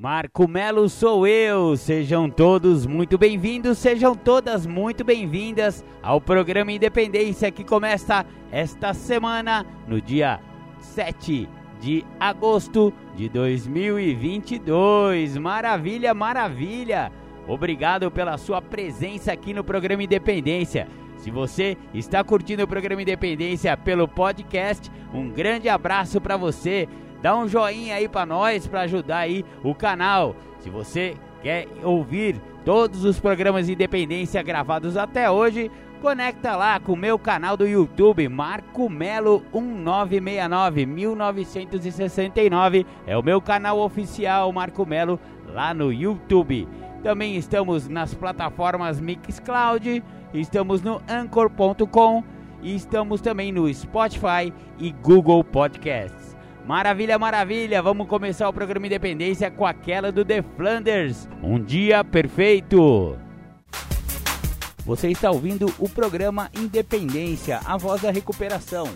Marco Melo sou eu. Sejam todos muito bem-vindos, sejam todas muito bem-vindas ao programa Independência que começa esta semana, no dia 7 de agosto de 2022. Maravilha, maravilha! Obrigado pela sua presença aqui no programa Independência. Se você está curtindo o programa Independência pelo podcast, um grande abraço para você. Dá um joinha aí para nós para ajudar aí o canal. Se você quer ouvir todos os programas de Independência gravados até hoje, conecta lá com o meu canal do YouTube, Marco Melo 1969 1969 é o meu canal oficial Marco Melo lá no YouTube. Também estamos nas plataformas Mixcloud, estamos no anchor.com e estamos também no Spotify e Google Podcasts. Maravilha, maravilha! Vamos começar o programa Independência com aquela do The Flanders. Um dia perfeito! Você está ouvindo o programa Independência, a voz da recuperação.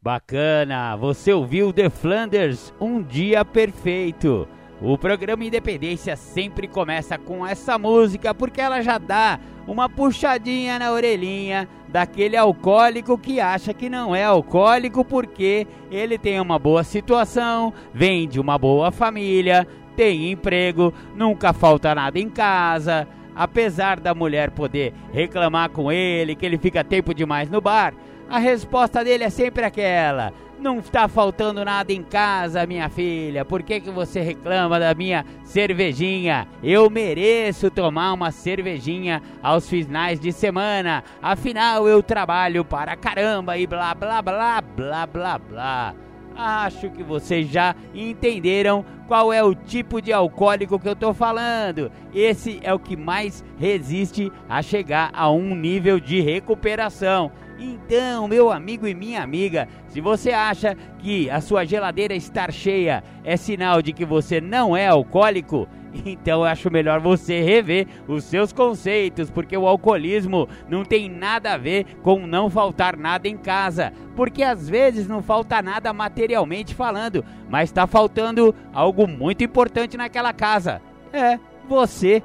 Bacana! Você ouviu The Flanders, Um Dia Perfeito. O programa Independência sempre começa com essa música porque ela já dá uma puxadinha na orelhinha daquele alcoólico que acha que não é alcoólico porque ele tem uma boa situação, vem de uma boa família, tem emprego, nunca falta nada em casa. Apesar da mulher poder reclamar com ele que ele fica tempo demais no bar, a resposta dele é sempre aquela: não está faltando nada em casa, minha filha. Por que, que você reclama da minha cervejinha? Eu mereço tomar uma cervejinha aos finais de semana. Afinal, eu trabalho para caramba e blá blá blá blá blá blá. Acho que vocês já entenderam qual é o tipo de alcoólico que eu tô falando. Esse é o que mais resiste a chegar a um nível de recuperação. Então, meu amigo e minha amiga, se você acha que a sua geladeira estar cheia é sinal de que você não é alcoólico, então eu acho melhor você rever os seus conceitos, porque o alcoolismo não tem nada a ver com não faltar nada em casa, porque às vezes não falta nada materialmente falando, mas está faltando algo muito importante naquela casa. É, você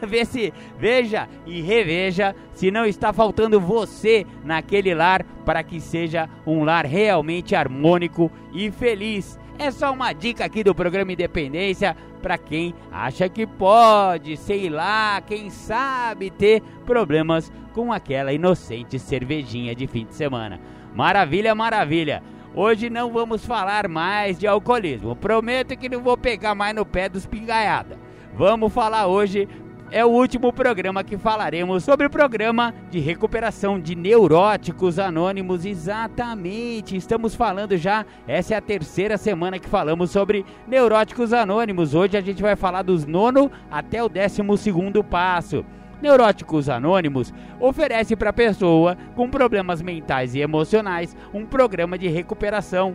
Vê se, veja e reveja se não está faltando você naquele lar para que seja um lar realmente harmônico e feliz. É só uma dica aqui do programa Independência para quem acha que pode, sei lá, quem sabe ter problemas com aquela inocente cervejinha de fim de semana. Maravilha, maravilha. Hoje não vamos falar mais de alcoolismo. Prometo que não vou pegar mais no pé dos pingaiada. Vamos falar hoje é o último programa que falaremos sobre o programa de recuperação de neuróticos anônimos. Exatamente, estamos falando já, essa é a terceira semana que falamos sobre neuróticos anônimos. Hoje a gente vai falar dos nono até o décimo segundo passo. Neuróticos Anônimos oferece para a pessoa com problemas mentais e emocionais um programa de recuperação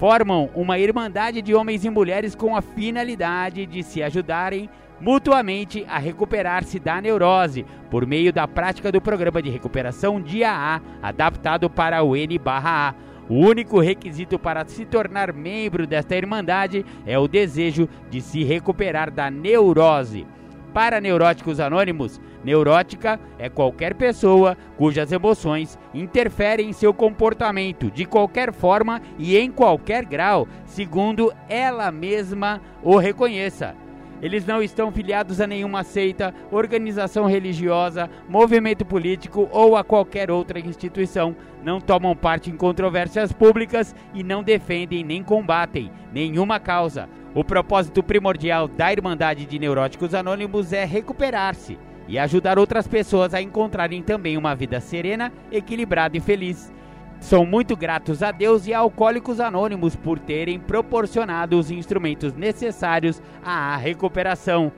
formam uma irmandade de homens e mulheres com a finalidade de se ajudarem mutuamente a recuperar-se da neurose por meio da prática do programa de recuperação dia A, adaptado para o N/A. O único requisito para se tornar membro desta irmandade é o desejo de se recuperar da neurose. Para neuróticos anônimos, neurótica é qualquer pessoa cujas emoções interferem em seu comportamento de qualquer forma e em qualquer grau, segundo ela mesma o reconheça. Eles não estão filiados a nenhuma seita, organização religiosa, movimento político ou a qualquer outra instituição. Não tomam parte em controvérsias públicas e não defendem nem combatem nenhuma causa. O propósito primordial da Irmandade de Neuróticos Anônimos é recuperar-se e ajudar outras pessoas a encontrarem também uma vida serena, equilibrada e feliz. São muito gratos a Deus e a Alcoólicos Anônimos por terem proporcionado os instrumentos necessários à recuperação.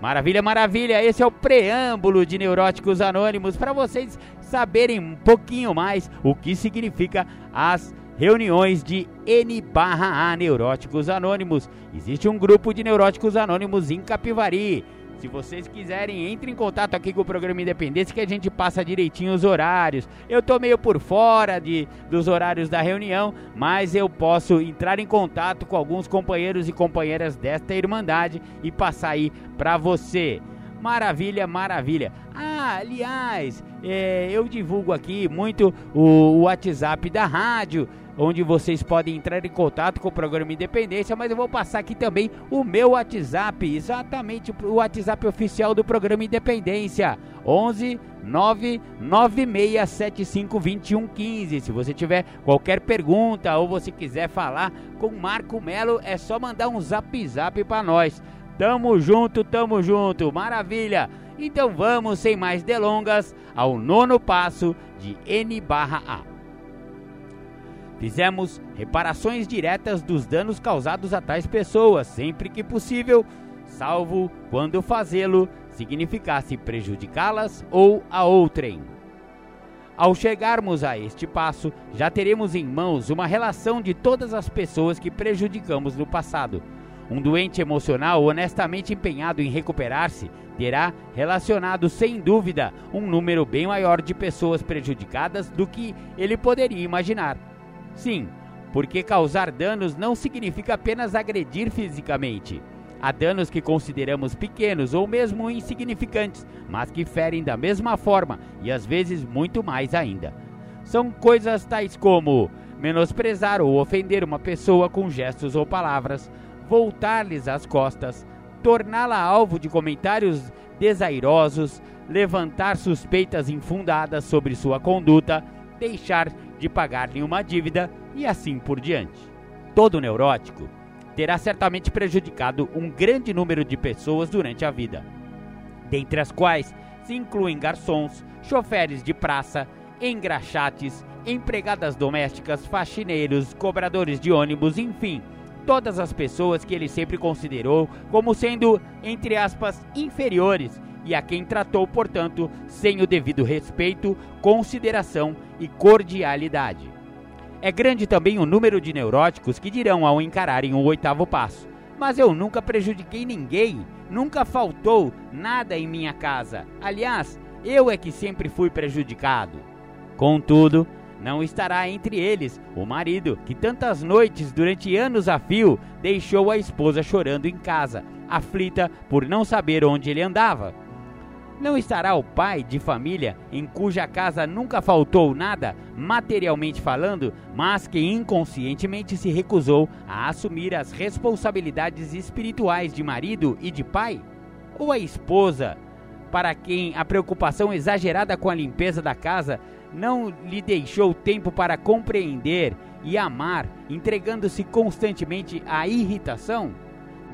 Maravilha, maravilha! Esse é o preâmbulo de Neuróticos Anônimos para vocês saberem um pouquinho mais o que significa as reuniões de N/A Neuróticos Anônimos. Existe um grupo de Neuróticos Anônimos em Capivari. Se vocês quiserem, entre em contato aqui com o programa Independência que a gente passa direitinho os horários. Eu tô meio por fora de, dos horários da reunião, mas eu posso entrar em contato com alguns companheiros e companheiras desta Irmandade e passar aí para você. Maravilha, maravilha. Ah, aliás, é, eu divulgo aqui muito o, o WhatsApp da rádio onde vocês podem entrar em contato com o programa Independência, mas eu vou passar aqui também o meu WhatsApp, exatamente o WhatsApp oficial do programa Independência, 11 996752115. Se você tiver qualquer pergunta ou você quiser falar com Marco Melo, é só mandar um zap zap para nós. Tamo junto, tamo junto, maravilha! Então vamos, sem mais delongas, ao nono passo de N/A. Fizemos reparações diretas dos danos causados a tais pessoas, sempre que possível, salvo quando fazê-lo significasse prejudicá-las ou a outrem. Ao chegarmos a este passo, já teremos em mãos uma relação de todas as pessoas que prejudicamos no passado. Um doente emocional honestamente empenhado em recuperar-se terá relacionado sem dúvida um número bem maior de pessoas prejudicadas do que ele poderia imaginar. Sim, porque causar danos não significa apenas agredir fisicamente. Há danos que consideramos pequenos ou mesmo insignificantes, mas que ferem da mesma forma e às vezes muito mais ainda. São coisas tais como menosprezar ou ofender uma pessoa com gestos ou palavras, voltar-lhes as costas, torná-la alvo de comentários desairosos, levantar suspeitas infundadas sobre sua conduta, deixar de pagar-lhe uma dívida e assim por diante. Todo neurótico terá certamente prejudicado um grande número de pessoas durante a vida, dentre as quais se incluem garçons, choferes de praça, engraxates, empregadas domésticas, faxineiros, cobradores de ônibus, enfim, todas as pessoas que ele sempre considerou como sendo, entre aspas, inferiores e a quem tratou, portanto, sem o devido respeito, consideração e cordialidade. É grande também o número de neuróticos que dirão ao encararem o oitavo passo: Mas eu nunca prejudiquei ninguém, nunca faltou nada em minha casa. Aliás, eu é que sempre fui prejudicado. Contudo, não estará entre eles o marido que tantas noites durante anos a fio deixou a esposa chorando em casa, aflita por não saber onde ele andava. Não estará o pai de família em cuja casa nunca faltou nada, materialmente falando, mas que inconscientemente se recusou a assumir as responsabilidades espirituais de marido e de pai? Ou a esposa, para quem a preocupação exagerada com a limpeza da casa não lhe deixou tempo para compreender e amar, entregando-se constantemente à irritação?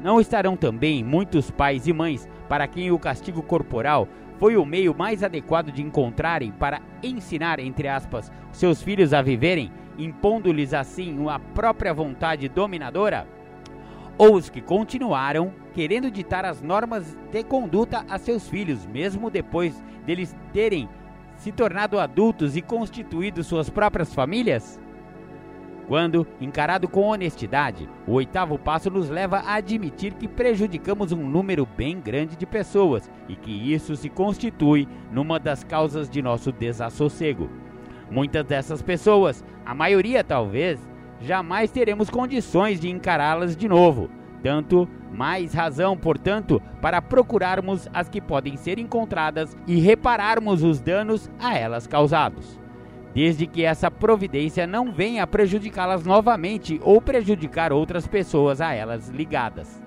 Não estarão também muitos pais e mães para quem o castigo corporal foi o meio mais adequado de encontrarem para ensinar, entre aspas, seus filhos a viverem, impondo-lhes assim a própria vontade dominadora? Ou os que continuaram querendo ditar as normas de conduta a seus filhos, mesmo depois deles terem se tornado adultos e constituído suas próprias famílias? Quando, encarado com honestidade, o oitavo passo nos leva a admitir que prejudicamos um número bem grande de pessoas e que isso se constitui numa das causas de nosso desassossego. Muitas dessas pessoas, a maioria talvez, jamais teremos condições de encará-las de novo. Tanto mais razão, portanto, para procurarmos as que podem ser encontradas e repararmos os danos a elas causados desde que essa providência não venha prejudicá-las novamente ou prejudicar outras pessoas a elas ligadas.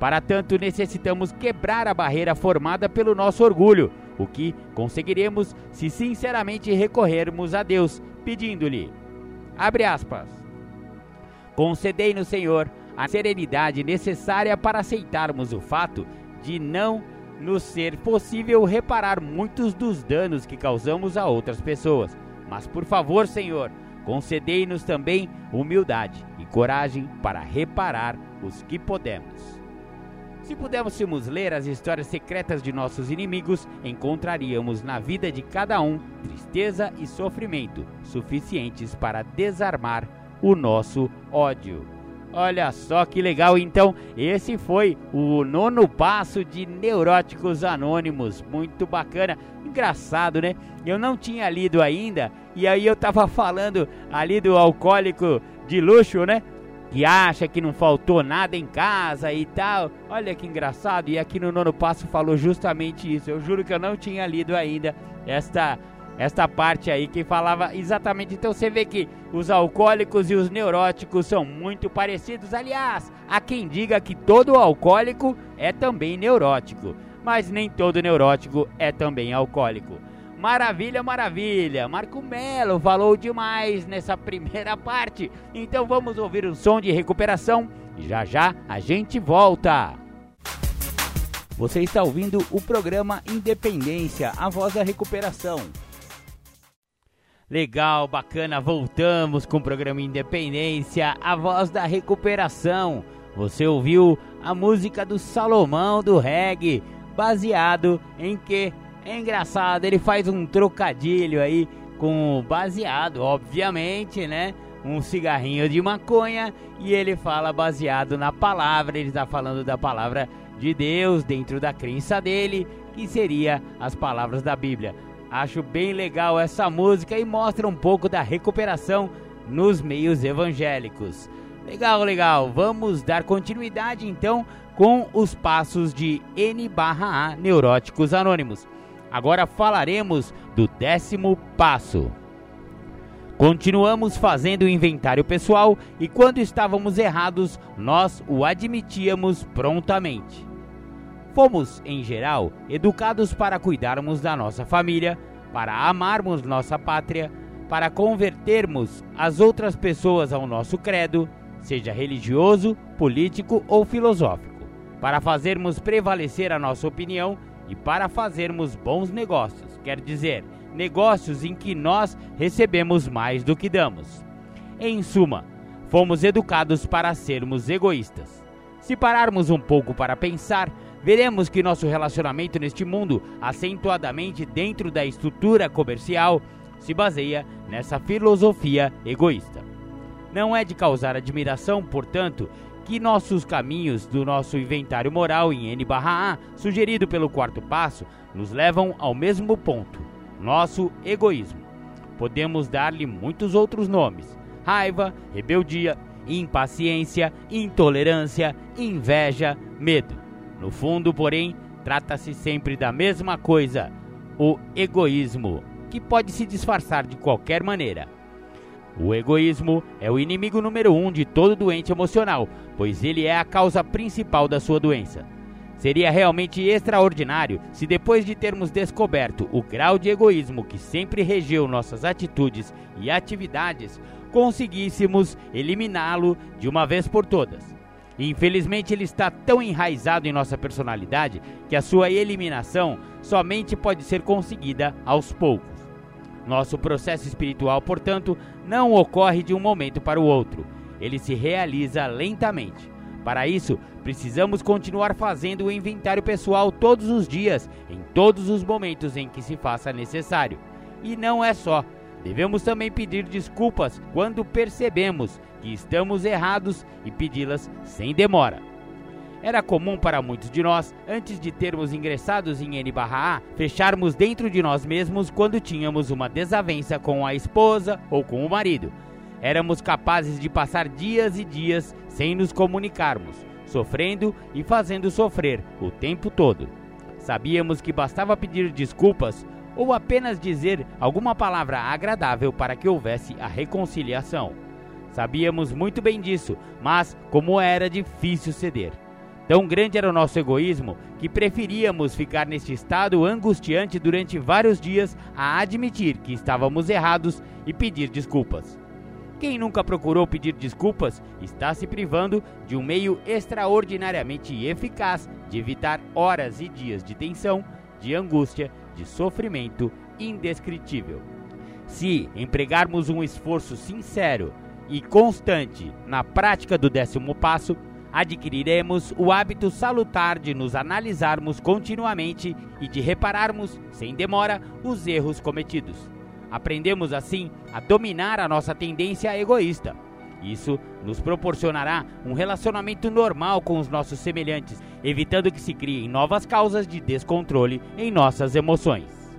Para tanto, necessitamos quebrar a barreira formada pelo nosso orgulho, o que conseguiremos se sinceramente recorrermos a Deus, pedindo-lhe: abre aspas. Concedei-no, Senhor, a serenidade necessária para aceitarmos o fato de não nos ser possível reparar muitos dos danos que causamos a outras pessoas mas por favor, Senhor, concedei-nos também humildade e coragem para reparar os que podemos. Se pudéssemos ler as histórias secretas de nossos inimigos, encontraríamos na vida de cada um tristeza e sofrimento suficientes para desarmar o nosso ódio. Olha só que legal, então, esse foi o nono passo de Neuróticos Anônimos, muito bacana, engraçado, né? Eu não tinha lido ainda, e aí eu tava falando ali do alcoólico de luxo, né? que acha que não faltou nada em casa e tal. Olha que engraçado. E aqui no nono passo falou justamente isso. Eu juro que eu não tinha lido ainda esta esta parte aí que falava exatamente. Então você vê que os alcoólicos e os neuróticos são muito parecidos. Aliás, há quem diga que todo alcoólico é também neurótico, mas nem todo neurótico é também alcoólico. Maravilha, maravilha. Marco Melo falou demais nessa primeira parte. Então vamos ouvir um som de recuperação e já já a gente volta. Você está ouvindo o programa Independência, a voz da recuperação. Legal, bacana, voltamos com o programa Independência, a voz da recuperação. Você ouviu a música do Salomão do reggae, baseado em que é engraçado, ele faz um trocadilho aí com baseado, obviamente, né? Um cigarrinho de maconha e ele fala baseado na palavra, ele está falando da palavra de Deus dentro da crença dele, que seria as palavras da Bíblia. Acho bem legal essa música e mostra um pouco da recuperação nos meios evangélicos. Legal, legal. Vamos dar continuidade então com os passos de N/A Neuróticos Anônimos. Agora falaremos do décimo passo. Continuamos fazendo o inventário pessoal e quando estávamos errados, nós o admitíamos prontamente. Fomos, em geral, educados para cuidarmos da nossa família, para amarmos nossa pátria, para convertermos as outras pessoas ao nosso credo, seja religioso, político ou filosófico, para fazermos prevalecer a nossa opinião e para fazermos bons negócios, quer dizer, negócios em que nós recebemos mais do que damos. Em suma, fomos educados para sermos egoístas. Se pararmos um pouco para pensar, veremos que nosso relacionamento neste mundo, acentuadamente dentro da estrutura comercial, se baseia nessa filosofia egoísta. Não é de causar admiração, portanto, que nossos caminhos do nosso inventário moral em N/A, sugerido pelo quarto passo, nos levam ao mesmo ponto: nosso egoísmo. Podemos dar-lhe muitos outros nomes: raiva, rebeldia, impaciência, intolerância, inveja, medo. No fundo, porém, trata-se sempre da mesma coisa: o egoísmo, que pode se disfarçar de qualquer maneira. O egoísmo é o inimigo número um de todo doente emocional, pois ele é a causa principal da sua doença. Seria realmente extraordinário se, depois de termos descoberto o grau de egoísmo que sempre regeu nossas atitudes e atividades, conseguíssemos eliminá-lo de uma vez por todas. Infelizmente, ele está tão enraizado em nossa personalidade que a sua eliminação somente pode ser conseguida aos poucos. Nosso processo espiritual, portanto, não ocorre de um momento para o outro, ele se realiza lentamente. Para isso, precisamos continuar fazendo o inventário pessoal todos os dias, em todos os momentos em que se faça necessário. E não é só. Devemos também pedir desculpas quando percebemos que estamos errados e pedi-las sem demora. Era comum para muitos de nós, antes de termos ingressados em N/A, fecharmos dentro de nós mesmos quando tínhamos uma desavença com a esposa ou com o marido. Éramos capazes de passar dias e dias sem nos comunicarmos, sofrendo e fazendo sofrer o tempo todo. Sabíamos que bastava pedir desculpas ou apenas dizer alguma palavra agradável para que houvesse a reconciliação. Sabíamos muito bem disso, mas como era difícil ceder. Tão grande era o nosso egoísmo que preferíamos ficar neste estado angustiante durante vários dias a admitir que estávamos errados e pedir desculpas. Quem nunca procurou pedir desculpas está se privando de um meio extraordinariamente eficaz de evitar horas e dias de tensão, de angústia, de sofrimento indescritível. Se empregarmos um esforço sincero e constante na prática do décimo passo, adquiriremos o hábito salutar de nos analisarmos continuamente e de repararmos, sem demora, os erros cometidos. Aprendemos assim a dominar a nossa tendência egoísta. Isso nos proporcionará um relacionamento normal com os nossos semelhantes, evitando que se criem novas causas de descontrole em nossas emoções.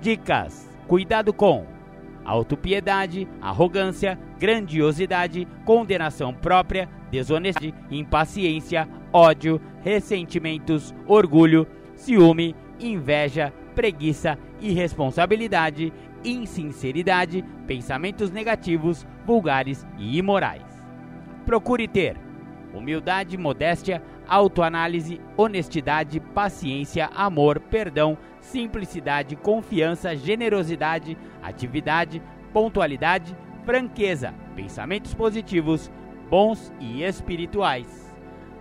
Dicas: cuidado com autopiedade, arrogância, grandiosidade, condenação própria, desonestidade, impaciência, ódio, ressentimentos, orgulho, ciúme, inveja, preguiça, irresponsabilidade, insinceridade, pensamentos negativos, vulgares e imorais. Procure ter humildade, modéstia, autoanálise, honestidade, paciência, amor, perdão, simplicidade, confiança, generosidade, atividade, pontualidade, franqueza, pensamentos positivos, bons e espirituais.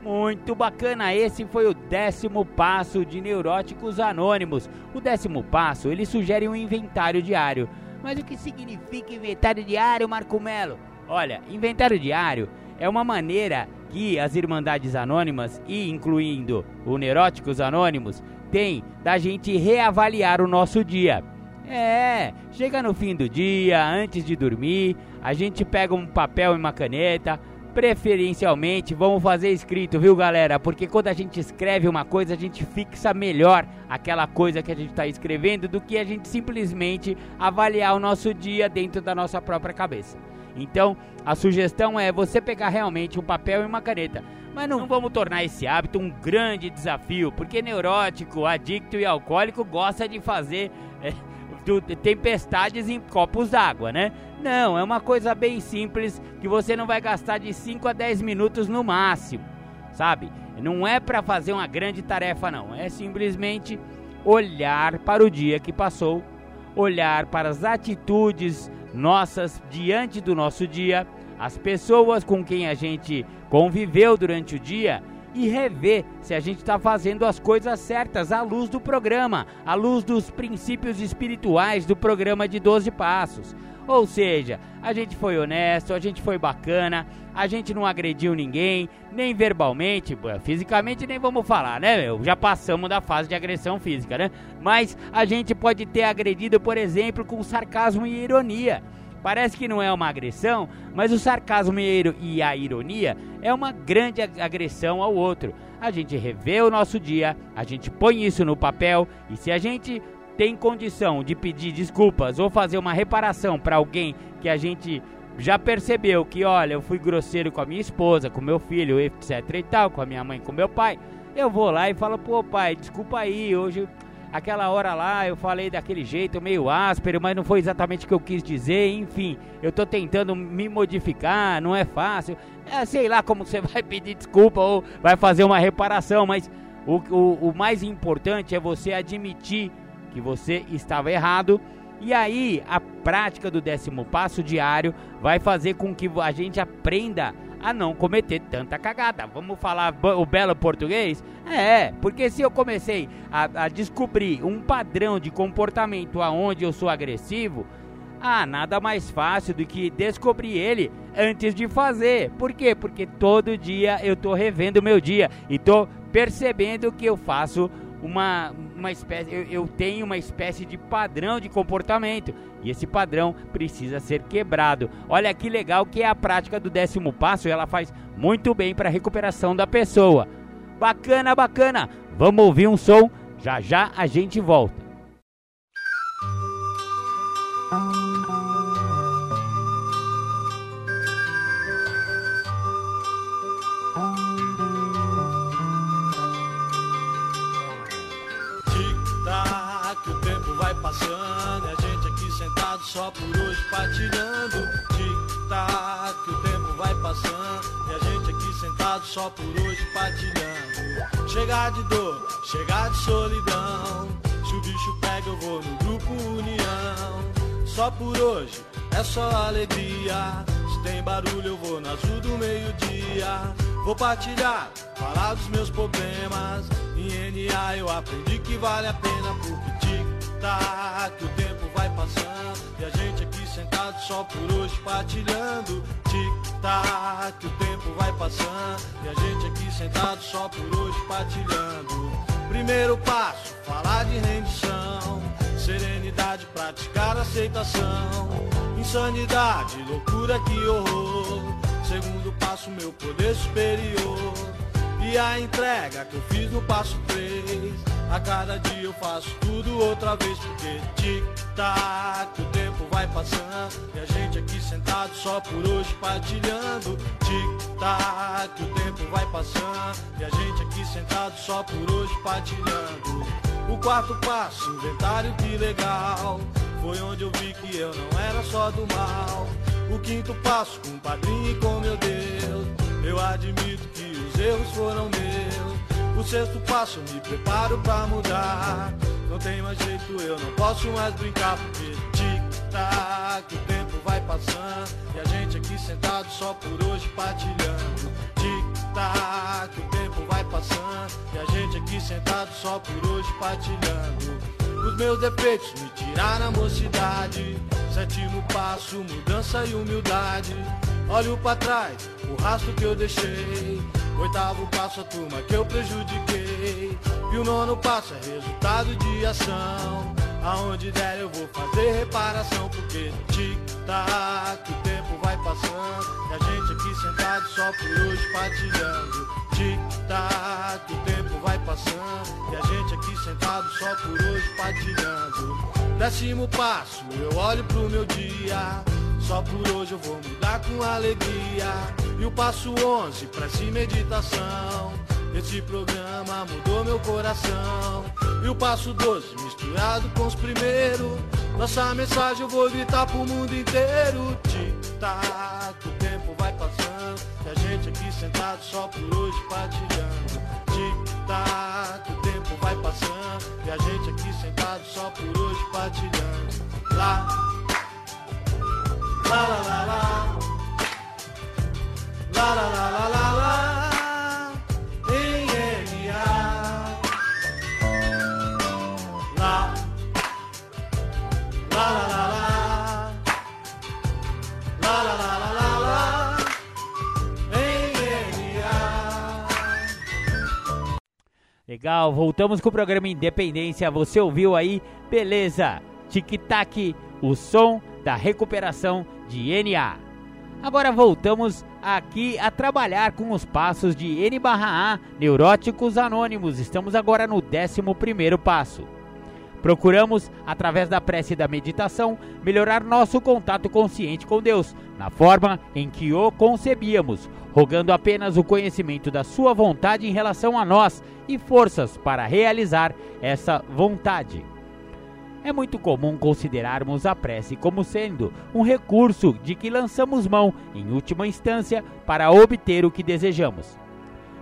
Muito bacana, esse foi o décimo passo de Neuróticos Anônimos. O décimo passo, ele sugere um inventário diário. Mas o que significa inventário diário, Marco Melo? Olha, inventário diário é uma maneira que as Irmandades Anônimas, e incluindo o Neuróticos Anônimos, tem da gente reavaliar o nosso dia. É, chega no fim do dia, antes de dormir, a gente pega um papel e uma caneta, preferencialmente vamos fazer escrito, viu galera? Porque quando a gente escreve uma coisa, a gente fixa melhor aquela coisa que a gente está escrevendo do que a gente simplesmente avaliar o nosso dia dentro da nossa própria cabeça. Então, a sugestão é você pegar realmente um papel e uma caneta. Mas não vamos tornar esse hábito um grande desafio, porque neurótico, adicto e alcoólico gosta de fazer é, tempestades em copos d'água, né? Não, é uma coisa bem simples que você não vai gastar de 5 a 10 minutos no máximo, sabe? Não é para fazer uma grande tarefa, não. É simplesmente olhar para o dia que passou, olhar para as atitudes nossas diante do nosso dia, as pessoas com quem a gente conviveu durante o dia e rever se a gente está fazendo as coisas certas à luz do programa, à luz dos princípios espirituais do programa de 12 Passos. Ou seja, a gente foi honesto, a gente foi bacana, a gente não agrediu ninguém, nem verbalmente, fisicamente nem vamos falar, né? Meu? Já passamos da fase de agressão física, né? Mas a gente pode ter agredido, por exemplo, com sarcasmo e ironia. Parece que não é uma agressão, mas o sarcasmo e a ironia é uma grande agressão ao outro. A gente revê o nosso dia, a gente põe isso no papel e se a gente tem condição de pedir desculpas ou fazer uma reparação para alguém que a gente já percebeu que, olha, eu fui grosseiro com a minha esposa, com meu filho, etc e tal, com a minha mãe, com meu pai, eu vou lá e falo, pô, pai, desculpa aí, hoje aquela hora lá eu falei daquele jeito meio áspero, mas não foi exatamente o que eu quis dizer, enfim, eu tô tentando me modificar, não é fácil. É, sei lá como você vai pedir desculpa ou vai fazer uma reparação, mas o, o, o mais importante é você admitir que você estava errado. E aí, a prática do décimo passo diário vai fazer com que a gente aprenda a não cometer tanta cagada. Vamos falar o belo português? É, porque se eu comecei a, a descobrir um padrão de comportamento aonde eu sou agressivo, ah, nada mais fácil do que descobrir ele antes de fazer. Por quê? Porque todo dia eu tô revendo meu dia e tô percebendo que eu faço uma, uma espécie, eu, eu, tenho uma espécie de padrão de comportamento e esse padrão precisa ser quebrado. Olha que legal que é a prática do décimo passo, ela faz muito bem para a recuperação da pessoa. Bacana, bacana. Vamos ouvir um som, já já a gente volta. Só por hoje partilhando. Tic-tac, o tempo vai passando. E a gente aqui sentado só por hoje partilhando. Chegar de dor, chegar de solidão. Se o bicho pega, eu vou no grupo União. Só por hoje é só alegria. Se tem barulho, eu vou na azul do meio-dia. Vou partilhar, falar dos meus problemas. Em NA eu aprendi que vale a pena porque tic-tac, o tempo vai passando e a gente aqui sentado só por hoje partilhando. Tic-tac, o tempo vai passando e a gente aqui sentado só por hoje partilhando. Primeiro passo, falar de rendição, serenidade, praticar aceitação. Insanidade, loucura, que horror. Segundo passo, meu poder superior. E a entrega que eu fiz no passo 3 A cada dia eu faço tudo outra vez Porque tic-tac, o tempo vai passando. E a gente aqui sentado só por hoje partilhando. Tic-tac, o tempo vai passando. E a gente aqui sentado só por hoje partilhando. O quarto passo, inventário que legal. Foi onde eu vi que eu não era só do mal. O quinto passo, com o padrinho e com meu Deus Eu admito que os erros foram meus. O sexto passo, me preparo pra mudar. Não tem mais jeito, eu não posso mais brincar, porque tic-tac, o tempo vai passando. E a gente aqui sentado só por hoje partilhando. Tic-tac, o tempo vai passando. E a gente aqui sentado só por hoje partilhando. Os meus defeitos me tiraram a mocidade. Sétimo passo, mudança e humildade. Olho para trás, o rastro que eu deixei. Oitavo passo, a turma que eu prejudiquei. E o nono passo é resultado de ação. Aonde der eu vou fazer reparação, porque tic-tac, o tempo vai passando. E a gente aqui sentado só por hoje partilhando. Tic-tac, o tempo vai passando. E a gente aqui sentado só por hoje partilhando. Décimo passo, eu olho pro meu dia. Só por hoje eu vou mudar com alegria. E o passo 11, prece e meditação. Esse programa mudou meu coração. E o passo 12, misturado com os primeiros. Nossa mensagem eu vou gritar pro mundo inteiro. Tic-tac, o tempo vai passando. E a gente aqui sentado só por hoje partilhando. Tic-tac, o tempo vai passando. E a gente aqui sentado só por hoje partilhando. Lá, lá, lá, lá, lá. Lá, lá, lá, lá, lá, lá. Legal, voltamos com o programa Independência. Você ouviu aí? Beleza. Tic-tac, o som da recuperação de NA. Agora voltamos aqui a trabalhar com os passos de N/A, Neuróticos Anônimos. Estamos agora no 11 passo. Procuramos, através da prece e da meditação, melhorar nosso contato consciente com Deus, na forma em que o concebíamos, rogando apenas o conhecimento da Sua vontade em relação a nós e forças para realizar essa vontade. É muito comum considerarmos a prece como sendo um recurso de que lançamos mão, em última instância, para obter o que desejamos.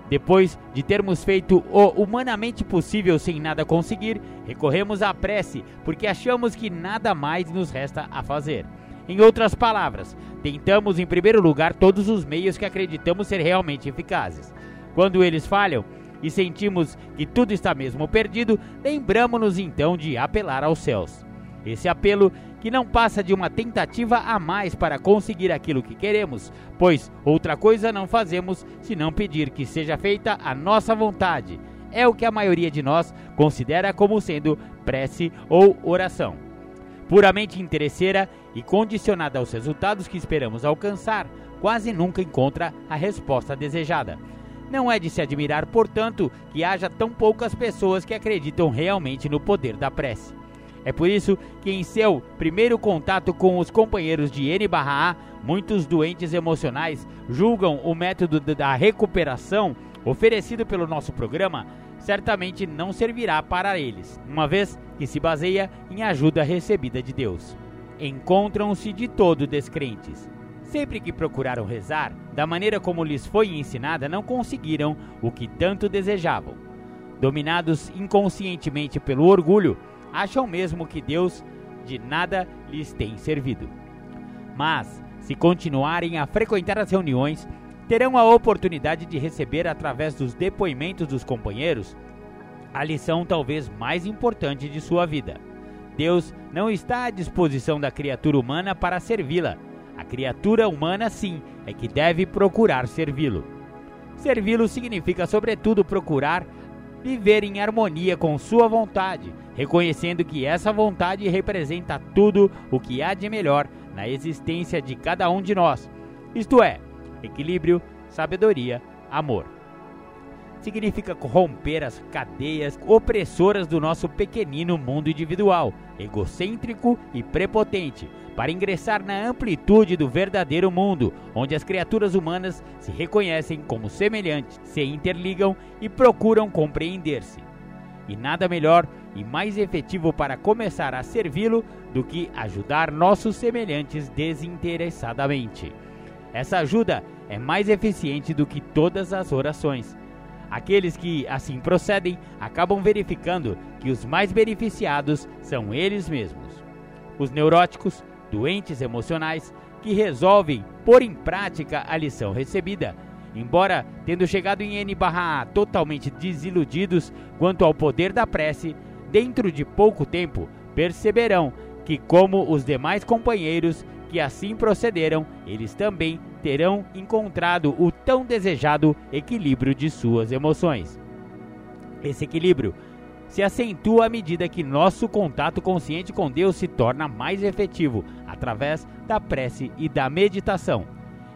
Depois de termos feito o humanamente possível sem nada conseguir, recorremos à prece porque achamos que nada mais nos resta a fazer. Em outras palavras, tentamos em primeiro lugar todos os meios que acreditamos ser realmente eficazes. Quando eles falham, e sentimos que tudo está mesmo perdido, lembramos-nos então de apelar aos céus. Esse apelo que não passa de uma tentativa a mais para conseguir aquilo que queremos, pois outra coisa não fazemos senão pedir que seja feita a nossa vontade. É o que a maioria de nós considera como sendo prece ou oração. Puramente interesseira e condicionada aos resultados que esperamos alcançar, quase nunca encontra a resposta desejada. Não é de se admirar, portanto, que haja tão poucas pessoas que acreditam realmente no poder da prece. É por isso que, em seu primeiro contato com os companheiros de N/A, muitos doentes emocionais julgam o método da recuperação oferecido pelo nosso programa certamente não servirá para eles, uma vez que se baseia em ajuda recebida de Deus. Encontram-se de todo descrentes. Sempre que procuraram rezar, da maneira como lhes foi ensinada, não conseguiram o que tanto desejavam. Dominados inconscientemente pelo orgulho, acham mesmo que Deus de nada lhes tem servido. Mas, se continuarem a frequentar as reuniões, terão a oportunidade de receber, através dos depoimentos dos companheiros, a lição talvez mais importante de sua vida. Deus não está à disposição da criatura humana para servi-la. A criatura humana, sim, é que deve procurar servi-lo. Servi-lo significa, sobretudo, procurar viver em harmonia com sua vontade, reconhecendo que essa vontade representa tudo o que há de melhor na existência de cada um de nós, isto é, equilíbrio, sabedoria, amor significa romper as cadeias opressoras do nosso pequenino mundo individual, egocêntrico e prepotente, para ingressar na amplitude do verdadeiro mundo, onde as criaturas humanas se reconhecem como semelhantes, se interligam e procuram compreender-se. E nada melhor e mais efetivo para começar a servi-lo do que ajudar nossos semelhantes desinteressadamente. Essa ajuda é mais eficiente do que todas as orações Aqueles que assim procedem acabam verificando que os mais beneficiados são eles mesmos. Os neuróticos, doentes emocionais, que resolvem pôr em prática a lição recebida, embora tendo chegado em N/A totalmente desiludidos quanto ao poder da prece, dentro de pouco tempo perceberão que, como os demais companheiros que assim procederam, eles também terão encontrado o tão desejado equilíbrio de suas emoções. Esse equilíbrio se acentua à medida que nosso contato consciente com Deus se torna mais efetivo através da prece e da meditação.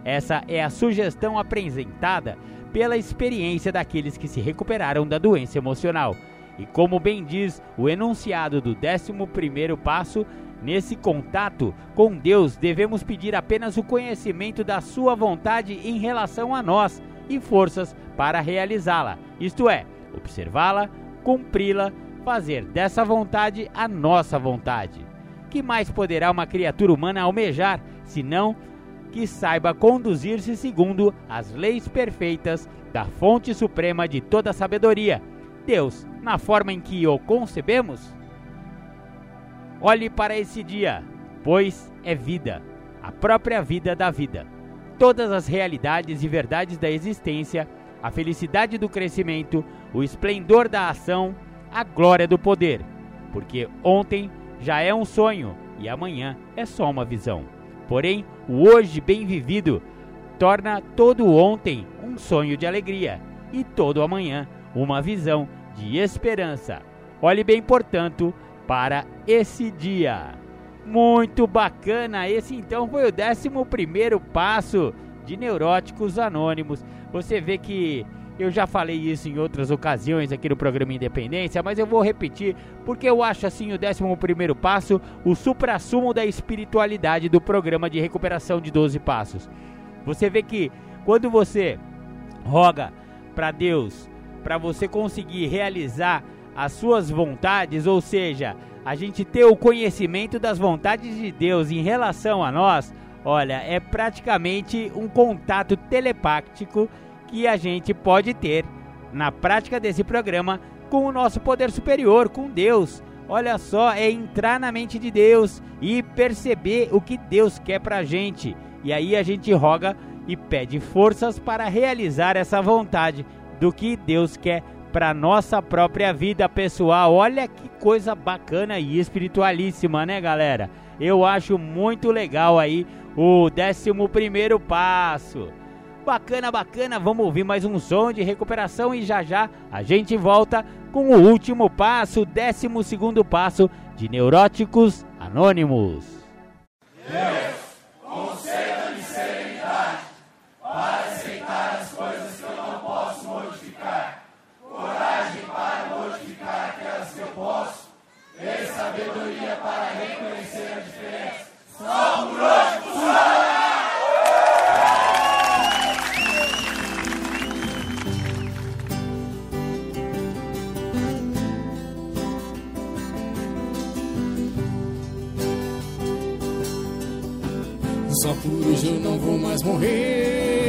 Essa é a sugestão apresentada pela experiência daqueles que se recuperaram da doença emocional. E como bem diz o enunciado do 11º passo, Nesse contato com Deus, devemos pedir apenas o conhecimento da Sua vontade em relação a nós e forças para realizá-la, isto é, observá-la, cumpri-la, fazer dessa vontade a nossa vontade. Que mais poderá uma criatura humana almejar, senão que saiba conduzir-se segundo as leis perfeitas da fonte suprema de toda sabedoria, Deus, na forma em que o concebemos? Olhe para esse dia, pois é vida, a própria vida da vida. Todas as realidades e verdades da existência, a felicidade do crescimento, o esplendor da ação, a glória do poder. Porque ontem já é um sonho e amanhã é só uma visão. Porém, o hoje bem vivido torna todo ontem um sonho de alegria e todo amanhã uma visão de esperança. Olhe bem, portanto, para esse dia. Muito bacana! Esse então foi o 11 passo de Neuróticos Anônimos. Você vê que eu já falei isso em outras ocasiões aqui no programa Independência, mas eu vou repetir porque eu acho assim o 11 passo o supra-sumo da espiritualidade do programa de recuperação de 12 passos. Você vê que quando você roga para Deus, para você conseguir realizar as suas vontades, ou seja, a gente ter o conhecimento das vontades de Deus em relação a nós, olha, é praticamente um contato telepático que a gente pode ter na prática desse programa com o nosso poder superior, com Deus. Olha só, é entrar na mente de Deus e perceber o que Deus quer pra gente. E aí a gente roga e pede forças para realizar essa vontade do que Deus quer para nossa própria vida pessoal. Olha que coisa bacana e espiritualíssima, né, galera? Eu acho muito legal aí o 11 primeiro passo. Bacana, bacana, vamos ouvir mais um som de recuperação e já já a gente volta com o último passo, o 12 segundo passo de Neuróticos Anônimos. Deus, conceda-me serenidade para aceitar as coisas que eu não posso modificar coragem para modificar aquelas que eu e sabedoria para reconhecer a diferença. Só por hoje, funciona! Só por hoje eu não vou mais morrer.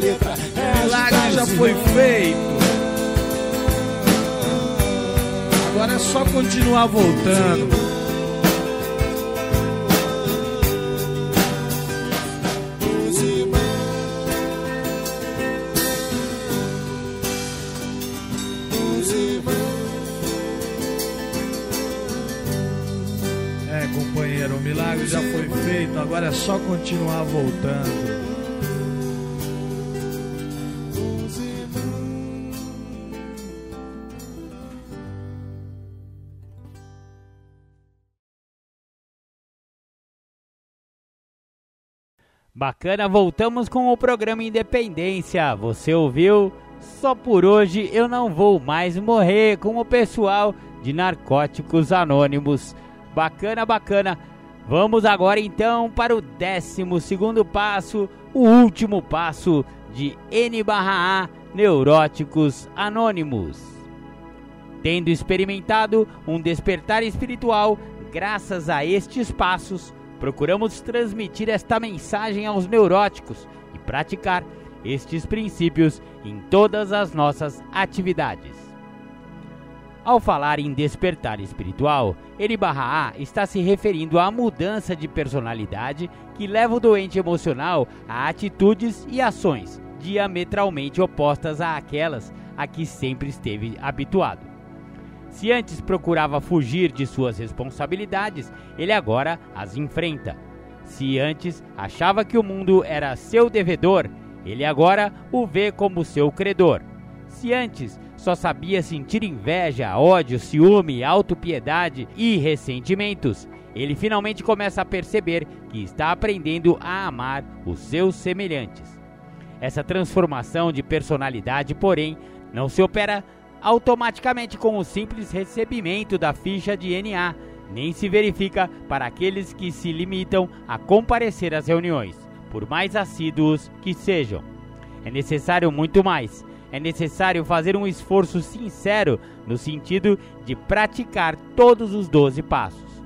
letra. É milagre já foi feito. Agora é só continuar voltando. É, companheiro, o milagre já foi feito, agora é só continuar voltando. Bacana, voltamos com o programa Independência. Você ouviu? Só por hoje eu não vou mais morrer com o pessoal de Narcóticos Anônimos. Bacana, bacana. Vamos agora então para o 12 passo, o último passo de N/A Neuróticos Anônimos. Tendo experimentado um despertar espiritual graças a estes passos, procuramos transmitir esta mensagem aos neuróticos e praticar estes princípios em todas as nossas atividades. Ao falar em despertar espiritual, Eribahaá está se referindo à mudança de personalidade que leva o doente emocional a atitudes e ações diametralmente opostas àquelas a que sempre esteve habituado. Se antes procurava fugir de suas responsabilidades, ele agora as enfrenta. Se antes achava que o mundo era seu devedor, ele agora o vê como seu credor. Se antes só sabia sentir inveja, ódio, ciúme, autopiedade e ressentimentos, ele finalmente começa a perceber que está aprendendo a amar os seus semelhantes. Essa transformação de personalidade, porém, não se opera automaticamente com o simples recebimento da ficha de NA, nem se verifica para aqueles que se limitam a comparecer às reuniões, por mais assíduos que sejam. É necessário muito mais. É necessário fazer um esforço sincero no sentido de praticar todos os 12 passos.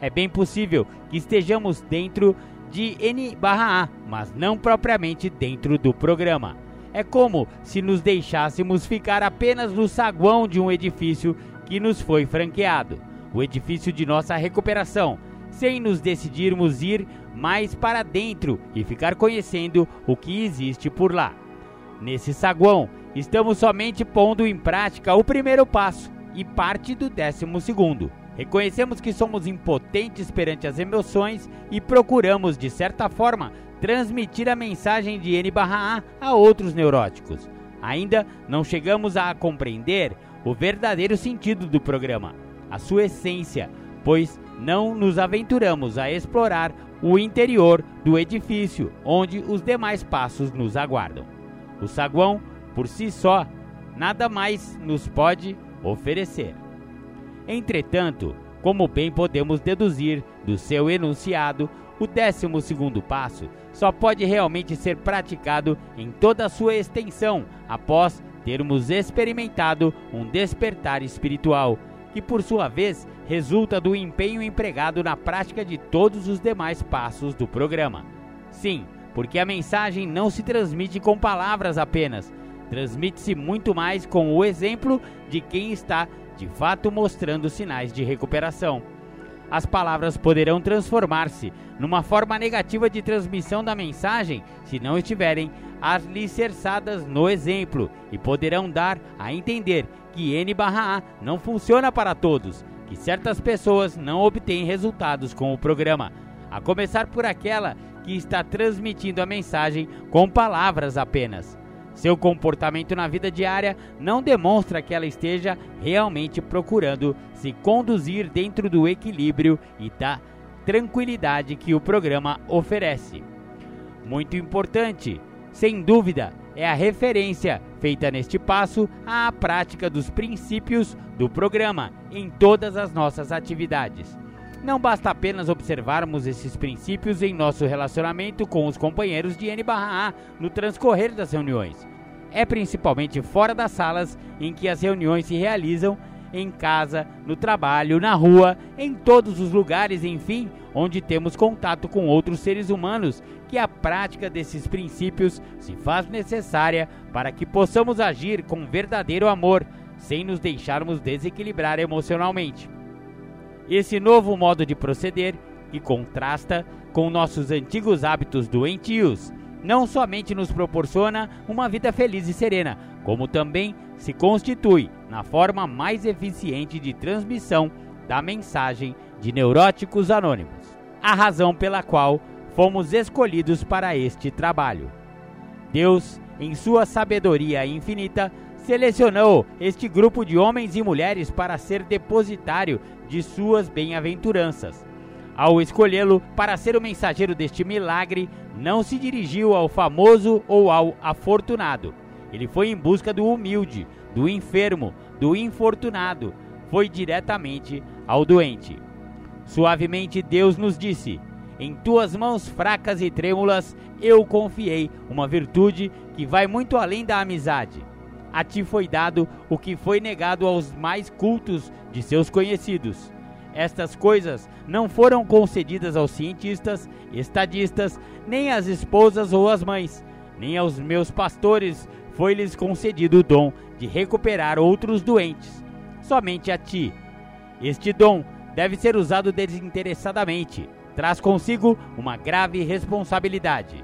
É bem possível que estejamos dentro de N/A, mas não propriamente dentro do programa. É como se nos deixássemos ficar apenas no saguão de um edifício que nos foi franqueado, o edifício de nossa recuperação, sem nos decidirmos ir mais para dentro e ficar conhecendo o que existe por lá. Nesse saguão, estamos somente pondo em prática o primeiro passo e parte do décimo segundo. Reconhecemos que somos impotentes perante as emoções e procuramos, de certa forma, transmitir a mensagem de N/A a outros neuróticos. Ainda não chegamos a compreender o verdadeiro sentido do programa, a sua essência, pois não nos aventuramos a explorar o interior do edifício onde os demais passos nos aguardam. O saguão, por si só, nada mais nos pode oferecer. Entretanto, como bem podemos deduzir do seu enunciado, o 12 passo só pode realmente ser praticado em toda a sua extensão após termos experimentado um despertar espiritual, que por sua vez resulta do empenho empregado na prática de todos os demais passos do programa. Sim, porque a mensagem não se transmite com palavras apenas, transmite-se muito mais com o exemplo de quem está de fato mostrando sinais de recuperação as palavras poderão transformar-se numa forma negativa de transmissão da mensagem se não estiverem alicerçadas no exemplo e poderão dar a entender que N/A não funciona para todos, que certas pessoas não obtêm resultados com o programa, a começar por aquela que está transmitindo a mensagem com palavras apenas. Seu comportamento na vida diária não demonstra que ela esteja realmente procurando se conduzir dentro do equilíbrio e da tranquilidade que o programa oferece. Muito importante, sem dúvida, é a referência feita neste passo à prática dos princípios do programa em todas as nossas atividades. Não basta apenas observarmos esses princípios em nosso relacionamento com os companheiros de N/A no transcorrer das reuniões. É principalmente fora das salas em que as reuniões se realizam, em casa, no trabalho, na rua, em todos os lugares, enfim, onde temos contato com outros seres humanos, que a prática desses princípios se faz necessária para que possamos agir com verdadeiro amor, sem nos deixarmos desequilibrar emocionalmente. Esse novo modo de proceder, que contrasta com nossos antigos hábitos doentios, não somente nos proporciona uma vida feliz e serena, como também se constitui na forma mais eficiente de transmissão da mensagem de Neuróticos Anônimos, a razão pela qual fomos escolhidos para este trabalho. Deus, em sua sabedoria infinita, selecionou este grupo de homens e mulheres para ser depositário de suas bem-aventuranças. Ao escolhê-lo para ser o mensageiro deste milagre, não se dirigiu ao famoso ou ao afortunado. Ele foi em busca do humilde, do enfermo, do infortunado. Foi diretamente ao doente. Suavemente Deus nos disse: Em tuas mãos fracas e trêmulas eu confiei uma virtude que vai muito além da amizade a ti foi dado o que foi negado aos mais cultos de seus conhecidos. Estas coisas não foram concedidas aos cientistas, estadistas, nem às esposas ou às mães, nem aos meus pastores foi-lhes concedido o dom de recuperar outros doentes. Somente a ti. Este dom deve ser usado desinteressadamente. Traz consigo uma grave responsabilidade.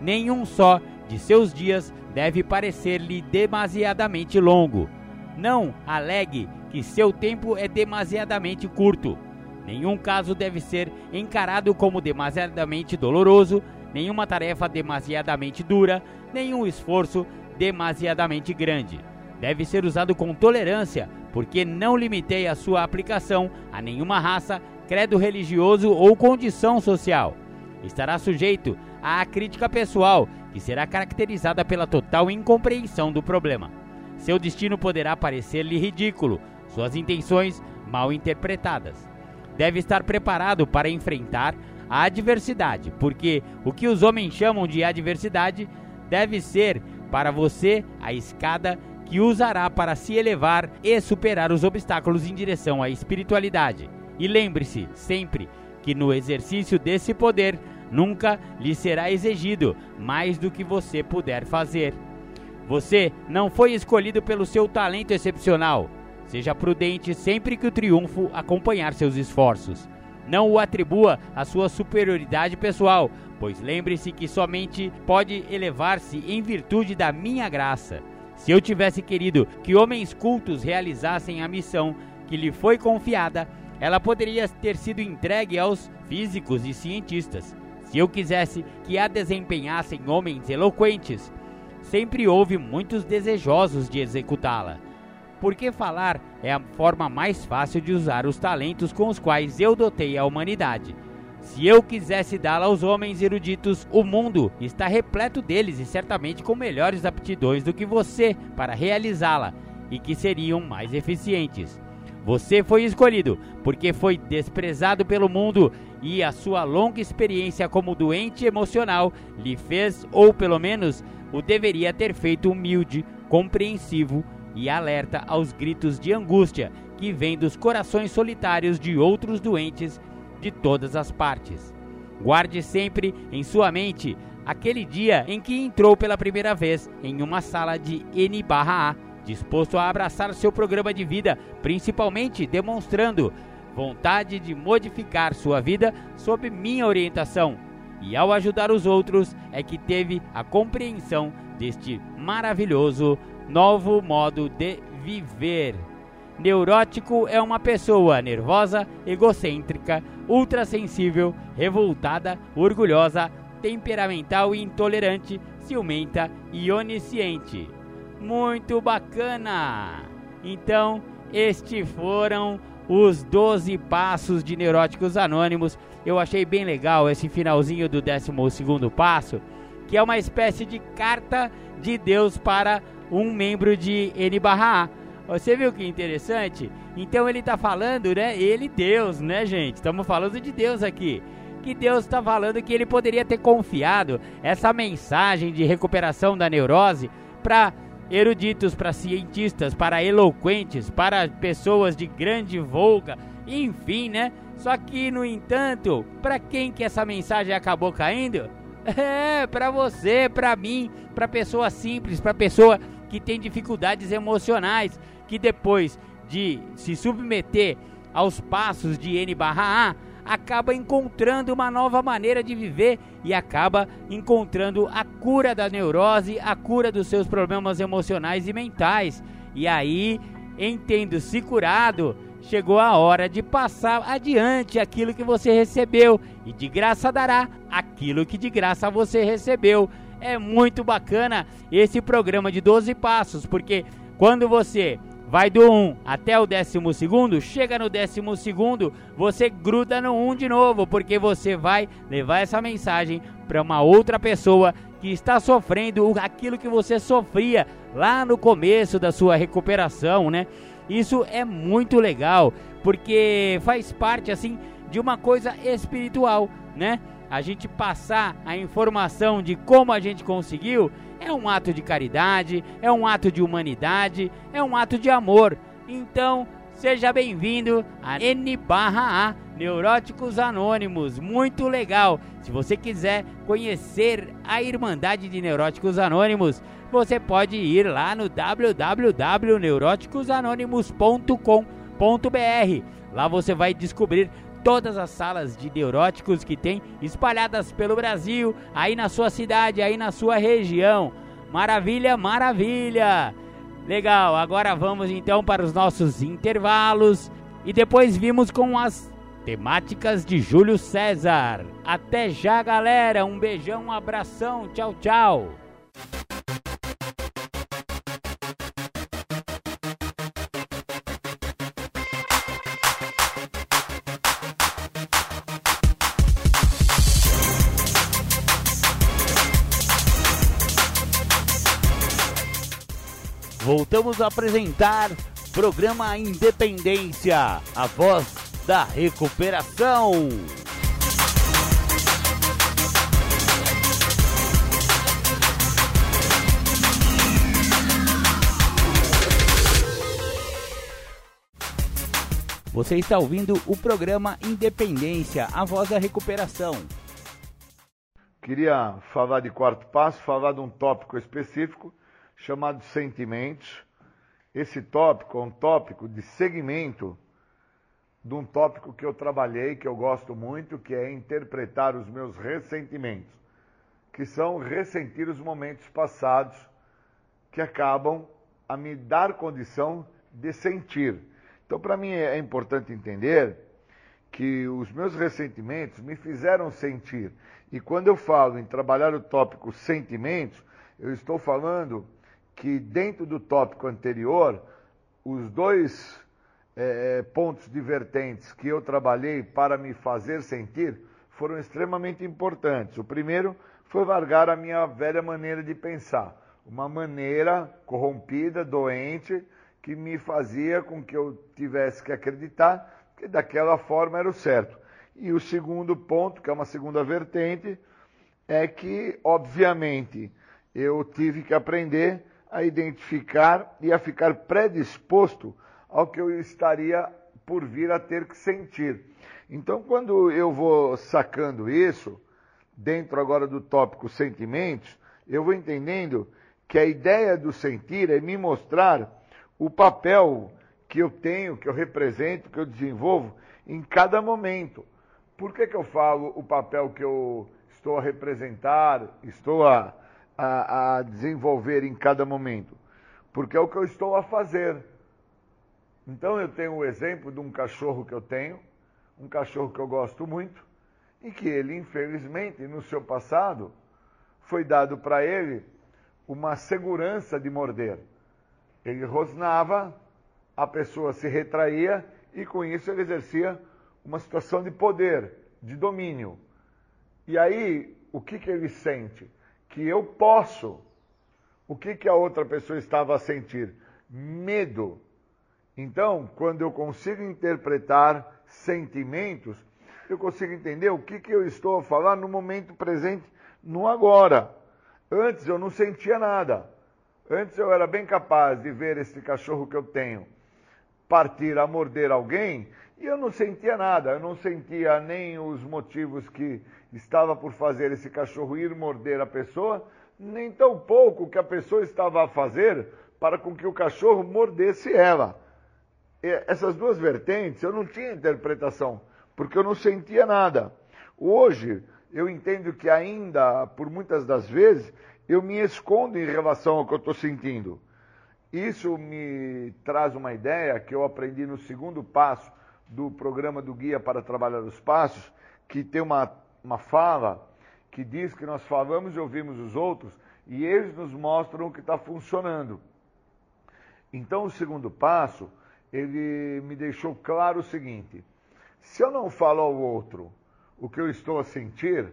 Nenhum só de seus dias deve parecer-lhe demasiadamente longo. Não alegue que seu tempo é demasiadamente curto. Nenhum caso deve ser encarado como demasiadamente doloroso, nenhuma tarefa demasiadamente dura, nenhum esforço demasiadamente grande. Deve ser usado com tolerância, porque não limitei a sua aplicação a nenhuma raça, credo religioso ou condição social. Estará sujeito à crítica pessoal, que será caracterizada pela total incompreensão do problema. Seu destino poderá parecer-lhe ridículo, suas intenções mal interpretadas. Deve estar preparado para enfrentar a adversidade, porque o que os homens chamam de adversidade deve ser para você a escada que usará para se elevar e superar os obstáculos em direção à espiritualidade. E lembre-se sempre que no exercício desse poder nunca lhe será exigido mais do que você puder fazer. Você não foi escolhido pelo seu talento excepcional. Seja prudente sempre que o triunfo acompanhar seus esforços. Não o atribua à sua superioridade pessoal, pois lembre-se que somente pode elevar-se em virtude da minha graça. Se eu tivesse querido que homens cultos realizassem a missão que lhe foi confiada, ela poderia ter sido entregue aos físicos e cientistas. Se eu quisesse que a desempenhassem homens eloquentes, sempre houve muitos desejosos de executá-la. Porque falar é a forma mais fácil de usar os talentos com os quais eu dotei a humanidade. Se eu quisesse dá-la aos homens eruditos, o mundo está repleto deles e certamente com melhores aptidões do que você para realizá-la e que seriam mais eficientes. Você foi escolhido porque foi desprezado pelo mundo e a sua longa experiência como doente emocional lhe fez, ou pelo menos o deveria ter feito humilde, compreensivo e alerta aos gritos de angústia que vêm dos corações solitários de outros doentes de todas as partes. Guarde sempre em sua mente aquele dia em que entrou pela primeira vez em uma sala de N/A, disposto a abraçar seu programa de vida, principalmente demonstrando vontade de modificar sua vida sob minha orientação. E ao ajudar os outros é que teve a compreensão deste maravilhoso novo modo de viver. Neurótico é uma pessoa nervosa, egocêntrica, ultrassensível, revoltada, orgulhosa, temperamental e intolerante, ciumenta e onisciente. Muito bacana! Então, estes foram os 12 passos de Neuróticos Anônimos. Eu achei bem legal esse finalzinho do 12 passo, que é uma espécie de carta de Deus para um membro de N/A. Você viu que interessante? Então ele está falando, né? Ele, Deus, né, gente? Estamos falando de Deus aqui. Que Deus está falando que ele poderia ter confiado essa mensagem de recuperação da neurose para eruditos, para cientistas, para eloquentes, para pessoas de grande volga, enfim, né? Só que, no entanto, para quem que essa mensagem acabou caindo? É, para você, para mim, para pessoa simples, para pessoa que tem dificuldades emocionais, que depois de se submeter aos passos de N/A, acaba encontrando uma nova maneira de viver e acaba encontrando a cura da neurose, a cura dos seus problemas emocionais e mentais. E aí, entendo-se curado, chegou a hora de passar adiante aquilo que você recebeu e de graça dará aquilo que de graça você recebeu é muito bacana esse programa de 12 passos, porque quando você vai do 1 até o 12, chega no 12, você gruda no 1 de novo, porque você vai levar essa mensagem para uma outra pessoa que está sofrendo aquilo que você sofria lá no começo da sua recuperação, né? Isso é muito legal, porque faz parte assim de uma coisa espiritual, né? a gente passar a informação de como a gente conseguiu, é um ato de caridade, é um ato de humanidade, é um ato de amor. Então, Seja bem-vindo a N barra A Neuróticos Anônimos, muito legal. Se você quiser conhecer a Irmandade de Neuróticos Anônimos, você pode ir lá no www.neuróticosanônimos.com.br. Lá você vai descobrir todas as salas de neuróticos que tem espalhadas pelo Brasil, aí na sua cidade, aí na sua região. Maravilha, maravilha! Legal, agora vamos então para os nossos intervalos e depois vimos com as temáticas de Júlio César. Até já, galera. Um beijão, um abração. Tchau, tchau. Voltamos a apresentar programa Independência, a voz da recuperação. Você está ouvindo o programa Independência, a voz da recuperação. Queria falar de quarto passo, falar de um tópico específico chamado sentimentos. Esse tópico é um tópico de segmento de um tópico que eu trabalhei, que eu gosto muito, que é interpretar os meus ressentimentos, que são ressentir os momentos passados que acabam a me dar condição de sentir. Então, para mim é importante entender que os meus ressentimentos me fizeram sentir. E quando eu falo em trabalhar o tópico sentimentos, eu estou falando que dentro do tópico anterior, os dois é, pontos divertentes que eu trabalhei para me fazer sentir foram extremamente importantes. O primeiro foi largar a minha velha maneira de pensar, uma maneira corrompida, doente, que me fazia com que eu tivesse que acreditar que daquela forma era o certo. E o segundo ponto, que é uma segunda vertente, é que, obviamente, eu tive que aprender a identificar e a ficar predisposto ao que eu estaria por vir a ter que sentir. Então, quando eu vou sacando isso, dentro agora do tópico sentimentos, eu vou entendendo que a ideia do sentir é me mostrar o papel que eu tenho, que eu represento, que eu desenvolvo em cada momento. Por que, que eu falo o papel que eu estou a representar, estou a, a, a desenvolver em cada momento? Porque é o que eu estou a fazer. Então eu tenho o exemplo de um cachorro que eu tenho, um cachorro que eu gosto muito, e que ele, infelizmente, no seu passado, foi dado para ele uma segurança de morder. Ele rosnava, a pessoa se retraía e com isso ele exercia uma situação de poder, de domínio. E aí, o que, que ele sente? Que eu posso. O que, que a outra pessoa estava a sentir? Medo. Então, quando eu consigo interpretar sentimentos, eu consigo entender o que, que eu estou a falar no momento presente, no agora. Antes eu não sentia nada. Antes eu era bem capaz de ver esse cachorro que eu tenho partir a morder alguém e eu não sentia nada. Eu não sentia nem os motivos que estava por fazer esse cachorro ir morder a pessoa, nem tão pouco que a pessoa estava a fazer para com que o cachorro mordesse ela. Essas duas vertentes eu não tinha interpretação, porque eu não sentia nada. Hoje eu entendo que ainda, por muitas das vezes, eu me escondo em relação ao que eu estou sentindo. Isso me traz uma ideia que eu aprendi no segundo passo do programa do Guia para Trabalhar os Passos, que tem uma uma fala que diz que nós falamos e ouvimos os outros e eles nos mostram o que está funcionando. Então, o segundo passo, ele me deixou claro o seguinte: se eu não falo ao outro o que eu estou a sentir,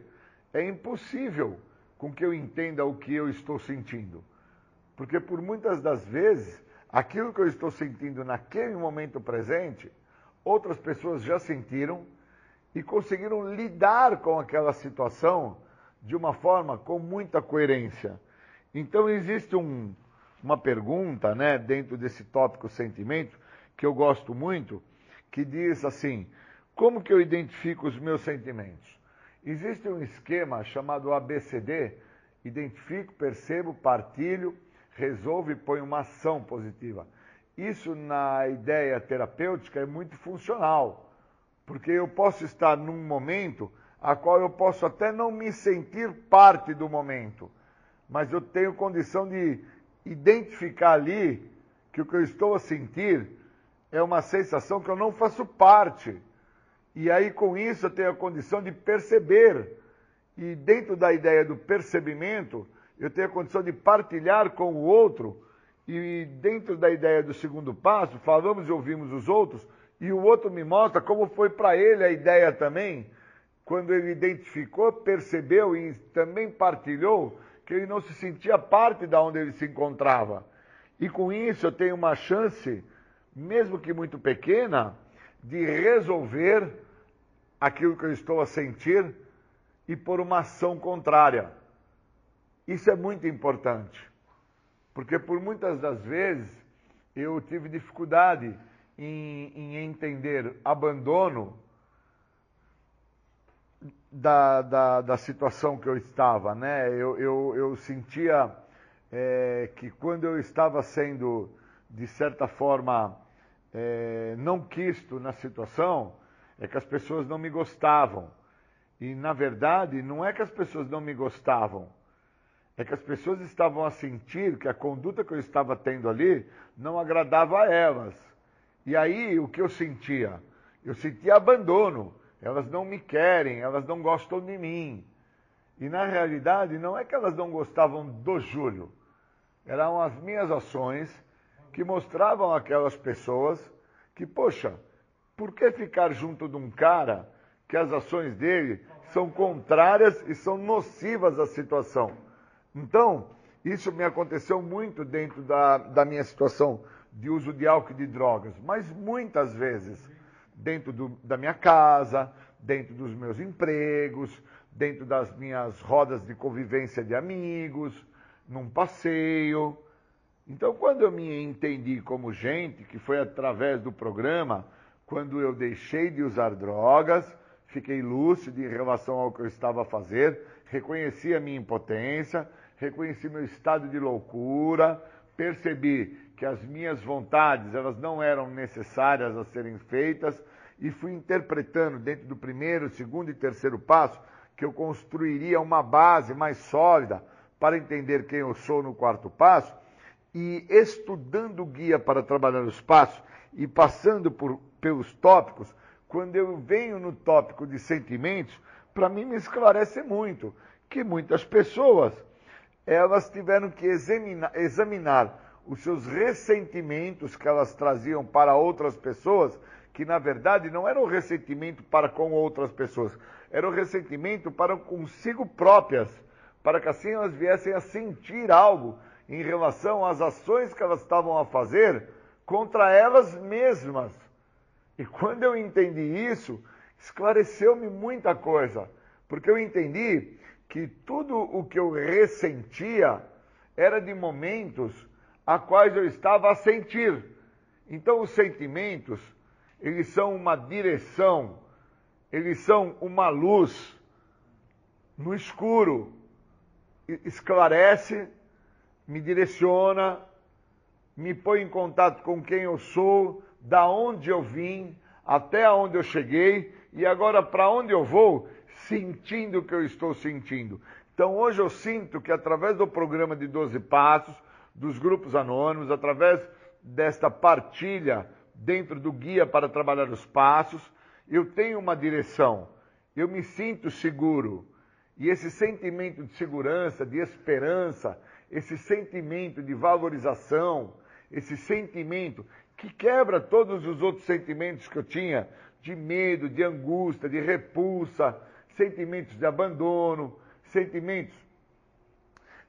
é impossível com que eu entenda o que eu estou sentindo. Porque por muitas das vezes, aquilo que eu estou sentindo naquele momento presente, outras pessoas já sentiram e conseguiram lidar com aquela situação de uma forma com muita coerência. Então existe um, uma pergunta, né, dentro desse tópico sentimento, que eu gosto muito, que diz assim: como que eu identifico os meus sentimentos? Existe um esquema chamado ABCD: identifico, percebo, partilho, resolvo e ponho uma ação positiva. Isso na ideia terapêutica é muito funcional, porque eu posso estar num momento a qual eu posso até não me sentir parte do momento, mas eu tenho condição de identificar ali que o que eu estou a sentir é uma sensação que eu não faço parte. E aí com isso eu tenho a condição de perceber. E dentro da ideia do percebimento, eu tenho a condição de partilhar com o outro. E dentro da ideia do segundo passo, falamos e ouvimos os outros, e o outro me mostra como foi para ele a ideia também, quando ele identificou, percebeu e também partilhou que ele não se sentia parte da onde ele se encontrava. E com isso eu tenho uma chance, mesmo que muito pequena, de resolver aquilo que eu estou a sentir e por uma ação contrária. Isso é muito importante, porque por muitas das vezes eu tive dificuldade em, em entender abandono da, da, da, situação que eu estava, né? Eu, eu, eu sentia é, que quando eu estava sendo, de certa forma, é, não quisto na situação, é que as pessoas não me gostavam. E, na verdade, não é que as pessoas não me gostavam, é que as pessoas estavam a sentir que a conduta que eu estava tendo ali não agradava a elas. E aí, o que eu sentia? Eu sentia abandono elas não me querem, elas não gostam de mim. E na realidade, não é que elas não gostavam do Júlio, eram as minhas ações que mostravam aquelas pessoas que, poxa, por que ficar junto de um cara que as ações dele são contrárias e são nocivas à situação? Então, isso me aconteceu muito dentro da, da minha situação de uso de álcool e de drogas, mas muitas vezes dentro do, da minha casa, dentro dos meus empregos, dentro das minhas rodas de convivência de amigos, num passeio. Então, quando eu me entendi como gente, que foi através do programa, quando eu deixei de usar drogas, fiquei lúcido em relação ao que eu estava a fazer, reconheci a minha impotência, reconheci meu estado de loucura, percebi que as minhas vontades elas não eram necessárias a serem feitas e fui interpretando dentro do primeiro, segundo e terceiro passo que eu construiria uma base mais sólida para entender quem eu sou no quarto passo e estudando o guia para trabalhar os passos e passando por, pelos tópicos, quando eu venho no tópico de sentimentos, para mim me esclarece muito que muitas pessoas elas tiveram que examinar, examinar os seus ressentimentos que elas traziam para outras pessoas, que na verdade não era o ressentimento para com outras pessoas, era o ressentimento para consigo próprias, para que assim elas viessem a sentir algo em relação às ações que elas estavam a fazer contra elas mesmas. E quando eu entendi isso, esclareceu-me muita coisa, porque eu entendi que tudo o que eu ressentia era de momentos a quais eu estava a sentir. Então, os sentimentos, eles são uma direção, eles são uma luz no escuro, esclarece, me direciona, me põe em contato com quem eu sou, da onde eu vim, até onde eu cheguei e agora para onde eu vou, sentindo o que eu estou sentindo. Então hoje eu sinto que através do programa de 12 passos, dos grupos anônimos, através desta partilha dentro do guia para trabalhar os passos, eu tenho uma direção, eu me sinto seguro. E esse sentimento de segurança, de esperança, esse sentimento de valorização, esse sentimento que quebra todos os outros sentimentos que eu tinha, de medo, de angústia, de repulsa, sentimentos de abandono, sentimentos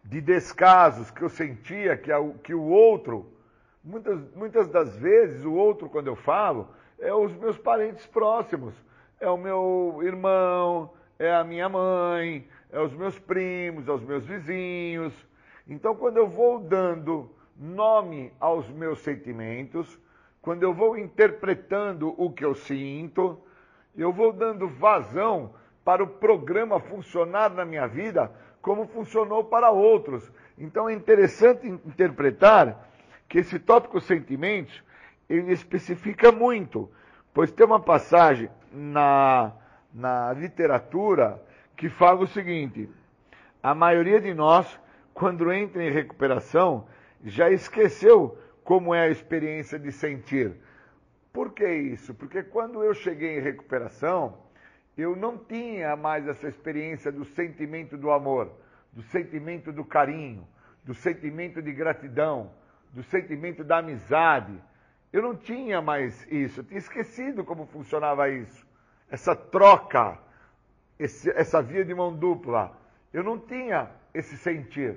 de descasos que eu sentia que, que o outro, muitas, muitas das vezes, o outro, quando eu falo, é os meus parentes próximos. É o meu irmão, é a minha mãe, é os meus primos, é os meus vizinhos. Então, quando eu vou dando nome aos meus sentimentos, quando eu vou interpretando o que eu sinto, eu vou dando vazão para o programa funcionar na minha vida como funcionou para outros. Então é interessante interpretar que esse tópico sentimentos ele especifica muito, pois tem uma passagem na, na literatura que fala o seguinte: a maioria de nós, quando entra em recuperação, já esqueceu como é a experiência de sentir. Por que isso? Porque quando eu cheguei em recuperação, eu não tinha mais essa experiência do sentimento do amor, do sentimento do carinho, do sentimento de gratidão, do sentimento da amizade. Eu não tinha mais isso, eu tinha esquecido como funcionava isso. Essa troca, esse, essa via de mão dupla. Eu não tinha esse sentir.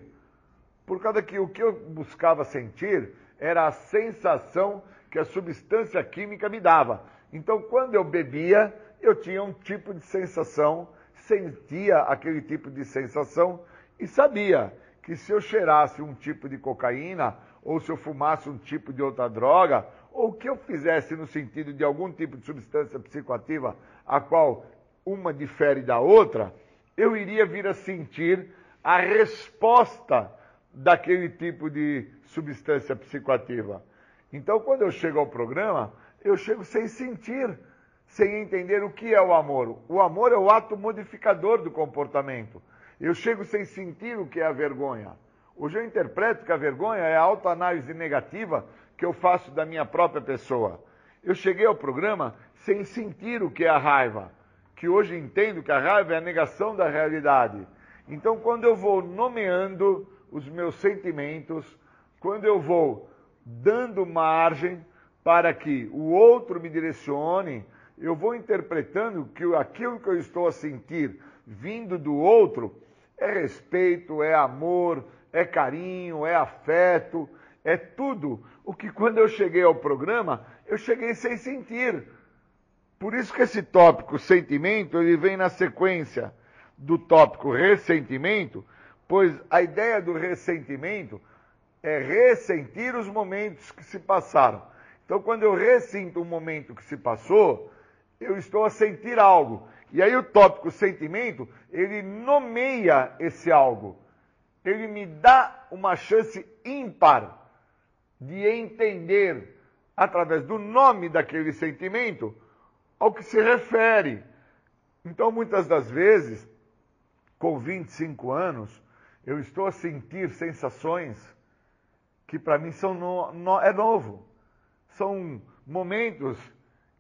Por causa que o que eu buscava sentir era a sensação que a substância química me dava. Então, quando eu bebia, eu tinha um tipo de sensação, sentia aquele tipo de sensação e sabia que se eu cheirasse um tipo de cocaína, ou se eu fumasse um tipo de outra droga, ou que eu fizesse no sentido de algum tipo de substância psicoativa, a qual uma difere da outra, eu iria vir a sentir a resposta daquele tipo de substância psicoativa. Então, quando eu chego ao programa, eu chego sem sentir, sem entender o que é o amor. O amor é o ato modificador do comportamento. Eu chego sem sentir o que é a vergonha. Hoje eu interpreto que a vergonha é a autoanálise negativa que eu faço da minha própria pessoa. Eu cheguei ao programa sem sentir o que é a raiva, que hoje entendo que a raiva é a negação da realidade. Então, quando eu vou nomeando os meus sentimentos, quando eu vou dando margem para que o outro me direcione, eu vou interpretando que aquilo que eu estou a sentir vindo do outro é respeito, é amor, é carinho, é afeto, é tudo o que quando eu cheguei ao programa, eu cheguei sem sentir. Por isso que esse tópico sentimento, ele vem na sequência do tópico ressentimento, pois a ideia do ressentimento é ressentir os momentos que se passaram. Então, quando eu ressinto um momento que se passou, eu estou a sentir algo. E aí o tópico sentimento, ele nomeia esse algo. Ele me dá uma chance ímpar de entender, através do nome daquele sentimento, ao que se refere. Então, muitas das vezes, com 25 anos, eu estou a sentir sensações que para mim são no, no, é novo. São momentos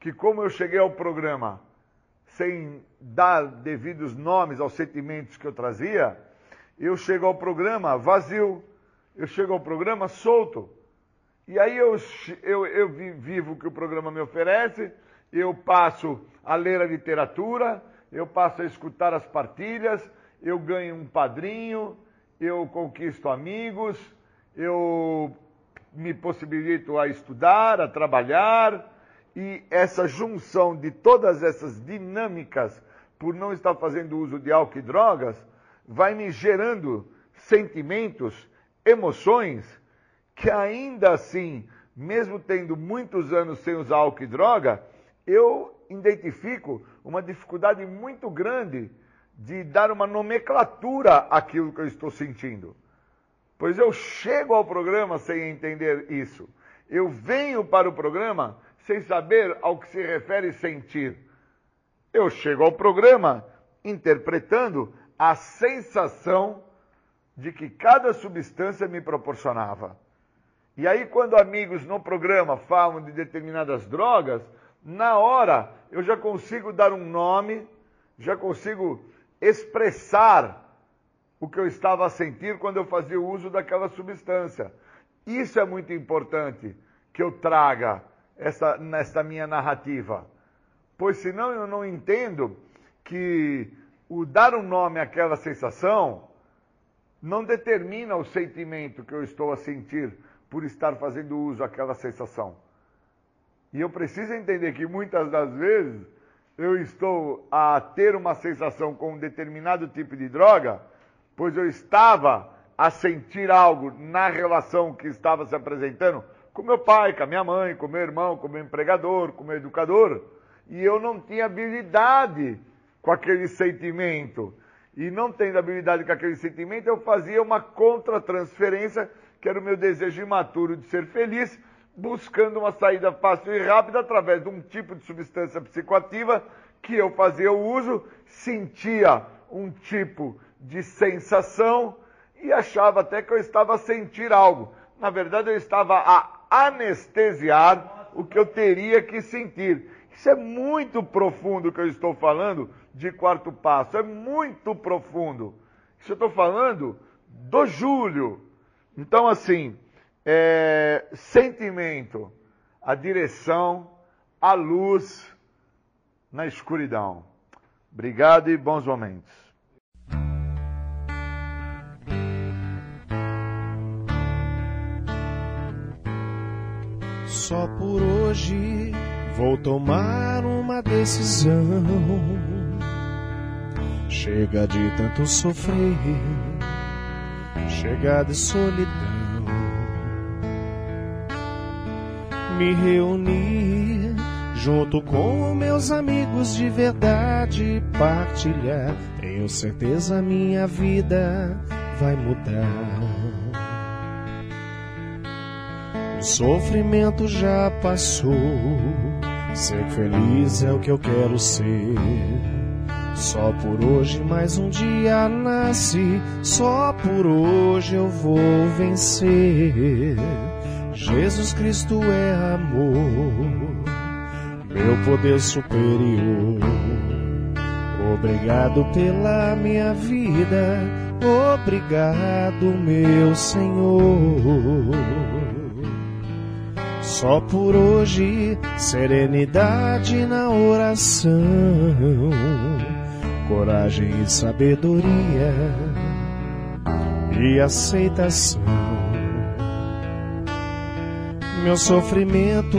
que, como eu cheguei ao programa sem dar devidos nomes aos sentimentos que eu trazia, eu chego ao programa vazio, eu chego ao programa solto. E aí eu, eu, eu vivo o que o programa me oferece, eu passo a ler a literatura, eu passo a escutar as partilhas, eu ganho um padrinho, eu conquisto amigos, eu me possibilito a estudar, a trabalhar, e essa junção de todas essas dinâmicas, por não estar fazendo uso de álcool e drogas, vai me gerando sentimentos, emoções, que ainda assim, mesmo tendo muitos anos sem usar álcool e droga, eu identifico uma dificuldade muito grande de dar uma nomenclatura àquilo que eu estou sentindo. Pois eu chego ao programa sem entender isso. Eu venho para o programa sem saber ao que se refere sentir. Eu chego ao programa interpretando a sensação de que cada substância me proporcionava. E aí, quando amigos no programa falam de determinadas drogas, na hora eu já consigo dar um nome, já consigo expressar o que eu estava a sentir quando eu fazia o uso daquela substância. Isso é muito importante que eu traga essa, nessa minha narrativa. Pois senão eu não entendo que o dar um nome àquela sensação não determina o sentimento que eu estou a sentir por estar fazendo uso daquela sensação. E eu preciso entender que muitas das vezes eu estou a ter uma sensação com um determinado tipo de droga, pois eu estava a sentir algo na relação que estava se apresentando com meu pai, com a minha mãe, com meu irmão, com meu empregador, com meu educador, e eu não tinha habilidade com aquele sentimento. E não tendo habilidade com aquele sentimento, eu fazia uma contra-transferência, que era o meu desejo imaturo de ser feliz, buscando uma saída fácil e rápida através de um tipo de substância psicoativa que eu fazia o uso, sentia um tipo de sensação e achava até que eu estava a sentir algo. Na verdade, eu estava a anestesiar o que eu teria que sentir. Isso é muito profundo que eu estou falando de quarto passo, é muito profundo. Isso eu estou falando do Júlio. Então, assim, é, sentimento, a direção, a luz na escuridão. Obrigado e bons momentos. Só por hoje vou tomar uma decisão. Chega de tanto sofrer, chega de solidão. Me reunir junto com meus amigos de verdade, partilhar. Tenho certeza minha vida vai mudar. O sofrimento já passou. Ser feliz é o que eu quero ser. Só por hoje mais um dia nasce. Só por hoje eu vou vencer. Jesus Cristo é amor, meu poder superior. Obrigado pela minha vida. Obrigado, meu Senhor. Só por hoje, serenidade na oração, coragem e sabedoria e aceitação. Meu sofrimento,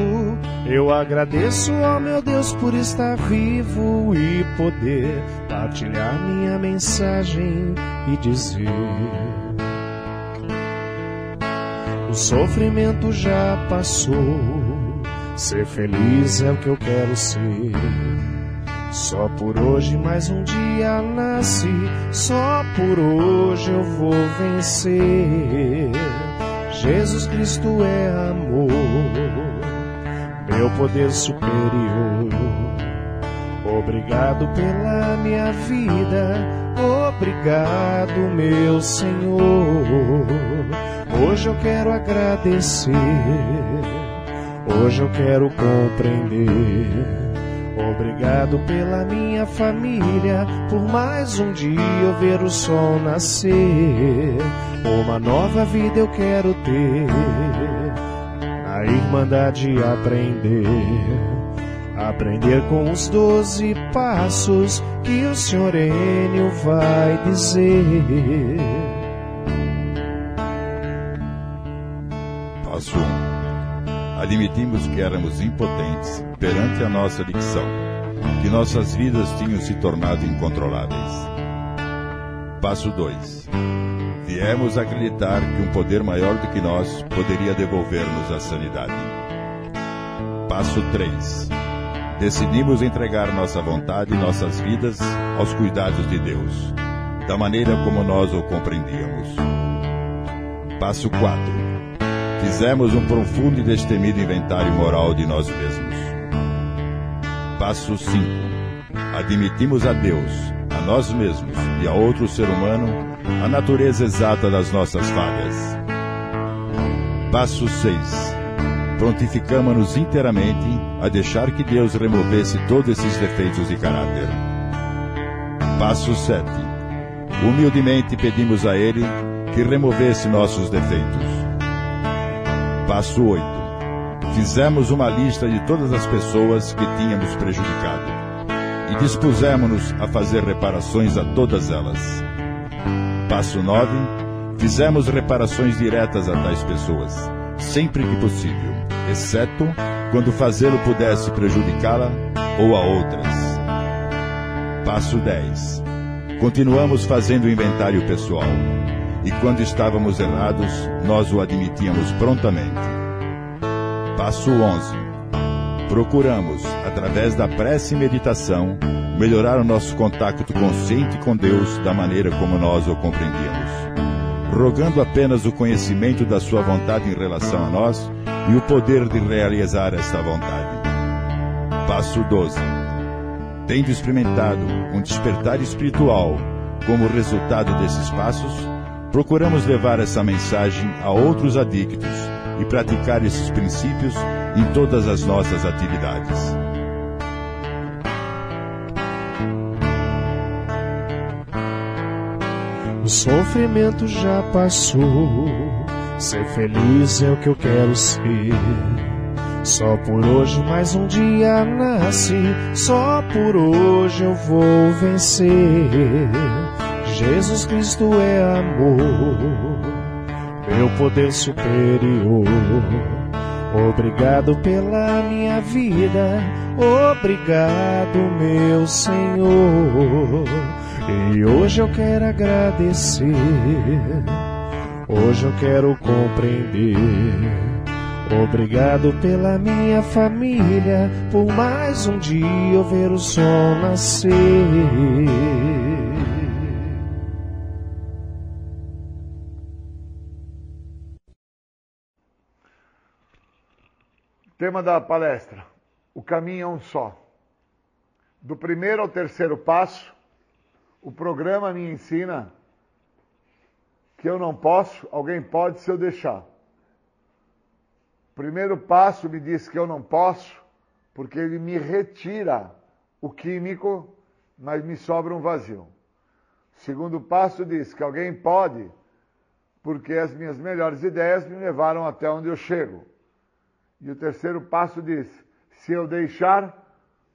eu agradeço ao meu Deus por estar vivo e poder partilhar minha mensagem e dizer. O sofrimento já passou. Ser feliz é o que eu quero ser. Só por hoje mais um dia nasce. Só por hoje eu vou vencer. Jesus Cristo é amor, meu poder superior. Obrigado pela minha vida. Obrigado, meu Senhor. Hoje eu quero agradecer, hoje eu quero compreender. Obrigado pela minha família, por mais um dia eu ver o sol nascer. Uma nova vida eu quero ter, na Irmandade aprender. Aprender com os doze passos que o Senhor Enio vai dizer. Passo 1. Admitimos que éramos impotentes perante a nossa dicção, que nossas vidas tinham se tornado incontroláveis. Passo 2. Viemos acreditar que um poder maior do que nós poderia devolver-nos a sanidade. Passo 3. Decidimos entregar nossa vontade e nossas vidas aos cuidados de Deus, da maneira como nós o compreendíamos. Passo 4. Fizemos um profundo e destemido inventário moral de nós mesmos. Passo 5. Admitimos a Deus, a nós mesmos e a outro ser humano a natureza exata das nossas falhas. Passo 6. Prontificamos-nos inteiramente a deixar que Deus removesse todos esses defeitos de caráter. Passo 7. Humildemente pedimos a Ele que removesse nossos defeitos. Passo 8. Fizemos uma lista de todas as pessoas que tínhamos prejudicado e dispusemos-nos a fazer reparações a todas elas. Passo 9. Fizemos reparações diretas a tais pessoas, sempre que possível, exceto quando fazê-lo pudesse prejudicá-la ou a outras. Passo 10. Continuamos fazendo inventário pessoal, e quando estávamos errados, nós o admitíamos prontamente. Passo 11. Procuramos, através da prece e meditação, melhorar o nosso contato consciente com Deus da maneira como nós o compreendíamos, rogando apenas o conhecimento da Sua vontade em relação a nós e o poder de realizar esta vontade. Passo 12. Tendo experimentado um despertar espiritual como resultado desses passos, procuramos levar essa mensagem a outros adictos e praticar esses princípios em todas as nossas atividades. O sofrimento já passou, ser feliz é o que eu quero ser. Só por hoje mais um dia nasce, só por hoje eu vou vencer. Jesus Cristo é amor, meu poder superior. Obrigado pela minha vida, obrigado, meu Senhor. E hoje eu quero agradecer, hoje eu quero compreender. Obrigado pela minha família, por mais um dia eu ver o sol nascer. Tema da palestra: O caminho é um só. Do primeiro ao terceiro passo, o programa me ensina que eu não posso, alguém pode se eu deixar. O primeiro passo me diz que eu não posso, porque ele me retira o químico, mas me sobra um vazio. O segundo passo diz que alguém pode, porque as minhas melhores ideias me levaram até onde eu chego. E o terceiro passo diz: se eu deixar,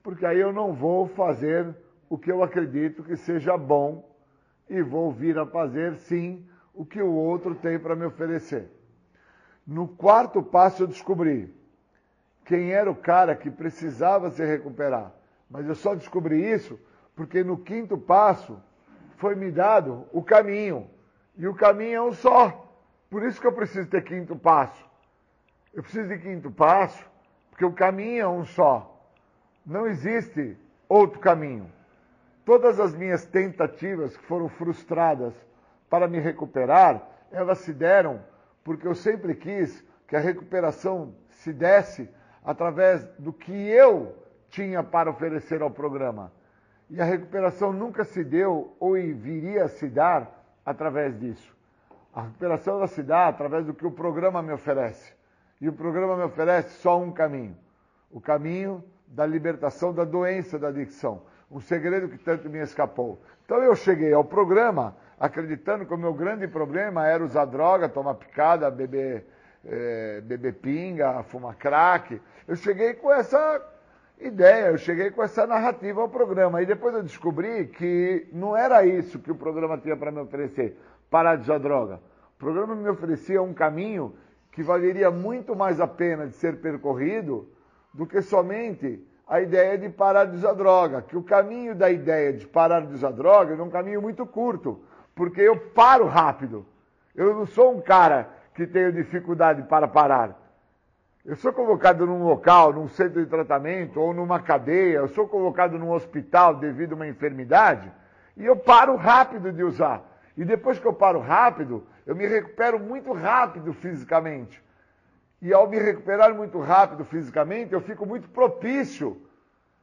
porque aí eu não vou fazer o que eu acredito que seja bom e vou vir a fazer sim o que o outro tem para me oferecer. No quarto passo eu descobri quem era o cara que precisava se recuperar. Mas eu só descobri isso porque no quinto passo foi me dado o caminho. E o caminho é um só. Por isso que eu preciso ter quinto passo. Eu preciso de quinto passo, porque o caminho é um só. Não existe outro caminho. Todas as minhas tentativas que foram frustradas para me recuperar, elas se deram porque eu sempre quis que a recuperação se desse através do que eu tinha para oferecer ao programa. E a recuperação nunca se deu ou viria a se dar através disso. A recuperação ela se dá através do que o programa me oferece. E o programa me oferece só um caminho: o caminho da libertação da doença da adicção. Um segredo que tanto me escapou. Então eu cheguei ao programa acreditando que o meu grande problema era usar droga, tomar picada, beber, é, beber pinga, fumar crack. Eu cheguei com essa ideia, eu cheguei com essa narrativa ao programa. E depois eu descobri que não era isso que o programa tinha para me oferecer, parar de usar droga. O programa me oferecia um caminho que valeria muito mais a pena de ser percorrido do que somente a ideia de parar de usar droga. Que o caminho da ideia de parar de usar droga é um caminho muito curto, porque eu paro rápido. Eu não sou um cara que tenho dificuldade para parar. Eu sou convocado num local, num centro de tratamento ou numa cadeia, eu sou convocado num hospital devido a uma enfermidade e eu paro rápido de usar. E depois que eu paro rápido, eu me recupero muito rápido fisicamente. E ao me recuperar muito rápido fisicamente, eu fico muito propício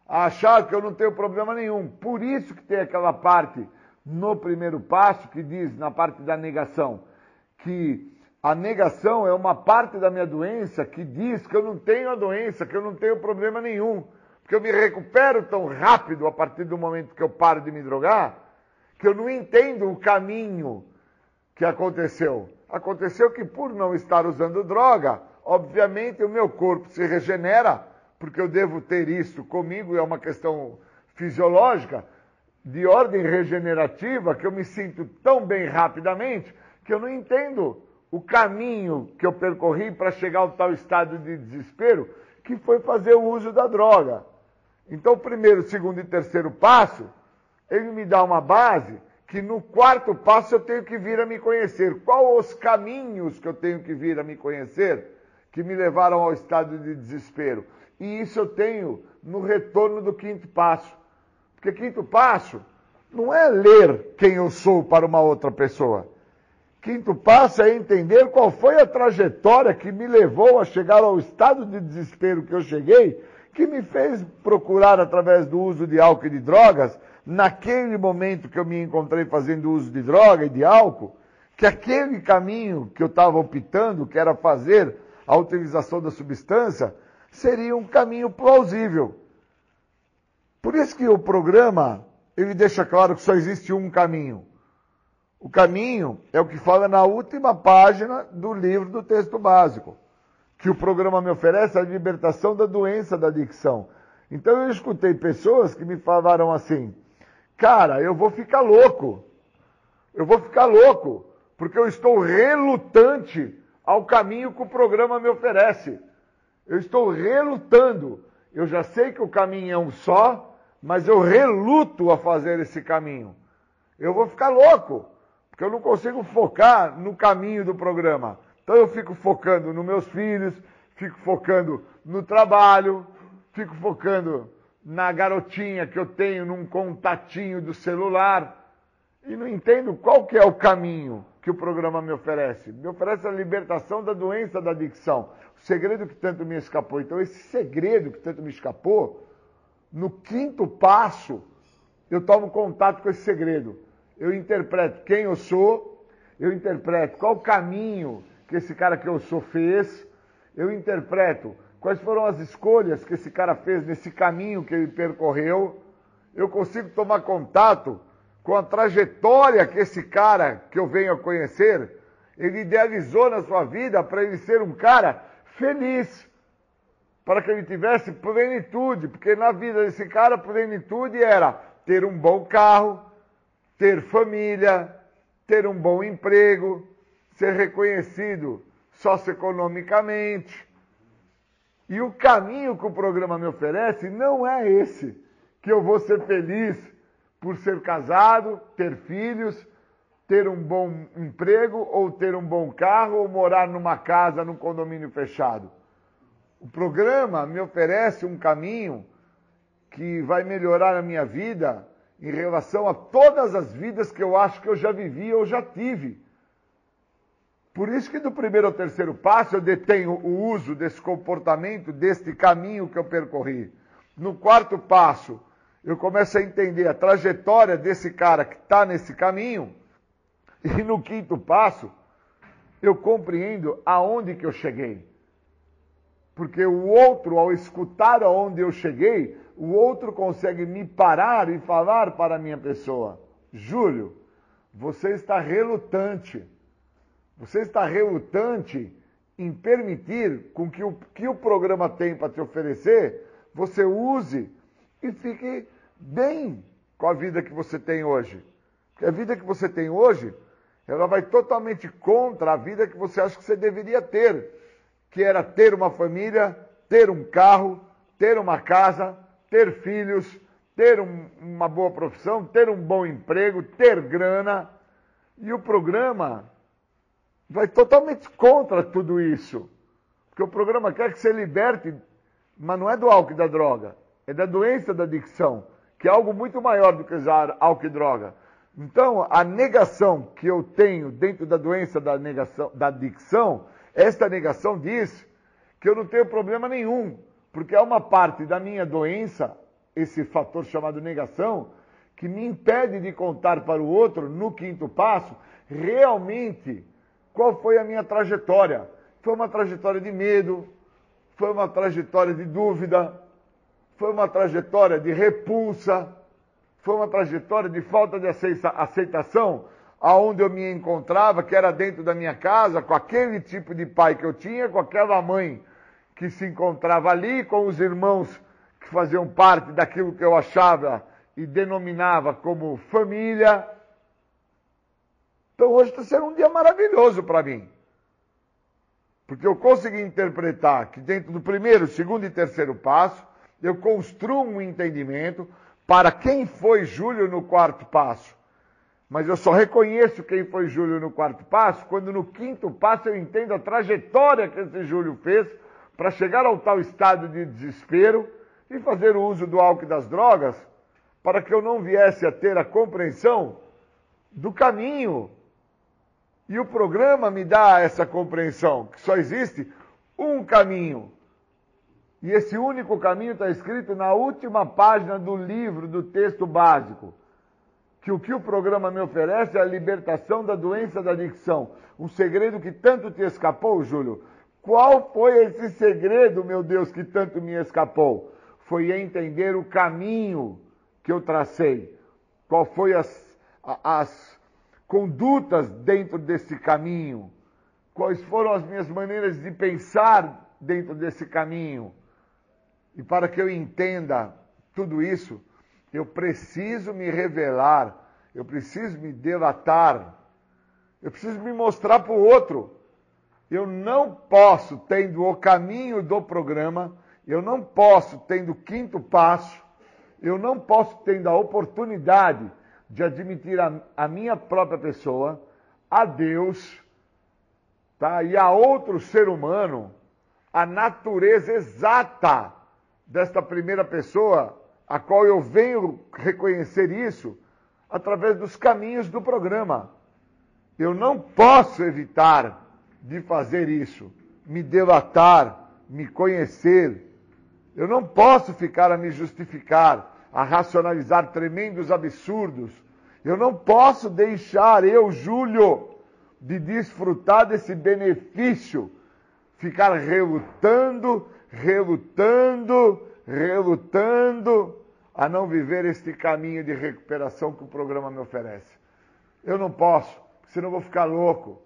a achar que eu não tenho problema nenhum. Por isso que tem aquela parte no primeiro passo que diz, na parte da negação, que a negação é uma parte da minha doença que diz que eu não tenho a doença, que eu não tenho problema nenhum. Porque eu me recupero tão rápido a partir do momento que eu paro de me drogar, que eu não entendo o caminho que aconteceu? Aconteceu que por não estar usando droga, obviamente o meu corpo se regenera, porque eu devo ter isso comigo, é uma questão fisiológica, de ordem regenerativa, que eu me sinto tão bem rapidamente, que eu não entendo o caminho que eu percorri para chegar ao tal estado de desespero, que foi fazer o uso da droga. Então, o primeiro, segundo e terceiro passo, ele me dá uma base que no quarto passo eu tenho que vir a me conhecer. Quais os caminhos que eu tenho que vir a me conhecer? Que me levaram ao estado de desespero. E isso eu tenho no retorno do quinto passo. Porque quinto passo não é ler quem eu sou para uma outra pessoa. Quinto passo é entender qual foi a trajetória que me levou a chegar ao estado de desespero que eu cheguei, que me fez procurar através do uso de álcool e de drogas, naquele momento que eu me encontrei fazendo uso de droga e de álcool, que aquele caminho que eu estava optando, que era fazer a utilização da substância, seria um caminho plausível. Por isso que o programa, ele deixa claro que só existe um caminho. O caminho é o que fala na última página do livro do texto básico, que o programa me oferece a libertação da doença da adicção. Então eu escutei pessoas que me falaram assim: "Cara, eu vou ficar louco. Eu vou ficar louco, porque eu estou relutante ao caminho que o programa me oferece. Eu estou relutando. Eu já sei que o caminho é um só, mas eu reluto a fazer esse caminho. Eu vou ficar louco, porque eu não consigo focar no caminho do programa. Então eu fico focando nos meus filhos, fico focando no trabalho, fico focando na garotinha que eu tenho num contatinho do celular e não entendo qual que é o caminho que o programa me oferece. Me oferece a libertação da doença da adicção. O segredo que tanto me escapou. Então, esse segredo que tanto me escapou, no quinto passo, eu tomo contato com esse segredo. Eu interpreto quem eu sou, eu interpreto qual o caminho que esse cara que eu sou fez, eu interpreto quais foram as escolhas que esse cara fez nesse caminho que ele percorreu, eu consigo tomar contato com a trajetória que esse cara que eu venho a conhecer, ele idealizou na sua vida para ele ser um cara feliz, para que ele tivesse plenitude, porque na vida desse cara plenitude era ter um bom carro, ter família, ter um bom emprego, ser reconhecido socioeconomicamente. E o caminho que o programa me oferece não é esse, que eu vou ser feliz por ser casado, ter filhos, ter um bom emprego, ou ter um bom carro, ou morar numa casa, num condomínio fechado. O programa me oferece um caminho que vai melhorar a minha vida em relação a todas as vidas que eu acho que eu já vivi ou já tive. Por isso que do primeiro ao terceiro passo eu detenho o uso desse comportamento, deste caminho que eu percorri. No quarto passo, eu começo a entender a trajetória desse cara que está nesse caminho, e no quinto passo, eu compreendo aonde que eu cheguei. Porque o outro, ao escutar aonde eu cheguei, o outro consegue me parar e falar para a minha pessoa: Júlio, você está relutante. Você está relutante em permitir com que o que o programa tem para te oferecer, você use e fique bem com a vida que você tem hoje. Porque a vida que você tem hoje, ela vai totalmente contra a vida que você acha que você deveria ter, que era ter uma família, ter um carro, ter uma casa, ter filhos, ter um, uma boa profissão, ter um bom emprego, ter grana. E o programa vai totalmente contra tudo isso. Porque o programa quer que você liberte, mas não é do álcool e da droga, é da doença da adicção que é algo muito maior do que usar álcool e droga. Então, a negação que eu tenho dentro da doença da, negação, da adicção, esta negação diz que eu não tenho problema nenhum, porque é uma parte da minha doença, esse fator chamado negação, que me impede de contar para o outro, no quinto passo, realmente qual foi a minha trajetória. Foi uma trajetória de medo, foi uma trajetória de dúvida, foi uma trajetória de repulsa, foi uma trajetória de falta de aceitação aonde eu me encontrava, que era dentro da minha casa, com aquele tipo de pai que eu tinha, com aquela mãe que se encontrava ali, com os irmãos que faziam parte daquilo que eu achava e denominava como família. Então hoje está sendo um dia maravilhoso para mim. Porque eu consegui interpretar que dentro do primeiro, segundo e terceiro passo, eu construo um entendimento para quem foi Júlio no quarto passo. Mas eu só reconheço quem foi Júlio no quarto passo quando no quinto passo eu entendo a trajetória que esse Júlio fez para chegar ao tal estado de desespero e fazer o uso do álcool e das drogas para que eu não viesse a ter a compreensão do caminho. E o programa me dá essa compreensão, que só existe um caminho. E esse único caminho está escrito na última página do livro, do texto básico que o que o programa me oferece é a libertação da doença da adicção. Um segredo que tanto te escapou, Júlio. Qual foi esse segredo, meu Deus, que tanto me escapou? Foi entender o caminho que eu tracei. Qual foi as, as condutas dentro desse caminho? Quais foram as minhas maneiras de pensar dentro desse caminho? E para que eu entenda tudo isso, eu preciso me revelar, eu preciso me delatar, eu preciso me mostrar para o outro. Eu não posso, tendo o caminho do programa, eu não posso, tendo o quinto passo, eu não posso, tendo a oportunidade de admitir a, a minha própria pessoa, a Deus, tá? e a outro ser humano, a natureza exata desta primeira pessoa a qual eu venho reconhecer isso através dos caminhos do programa. Eu não posso evitar de fazer isso, me delatar, me conhecer. Eu não posso ficar a me justificar, a racionalizar tremendos absurdos. Eu não posso deixar eu, Júlio, de desfrutar desse benefício, ficar relutando, relutando, relutando a não viver este caminho de recuperação que o programa me oferece. Eu não posso, senão eu vou ficar louco.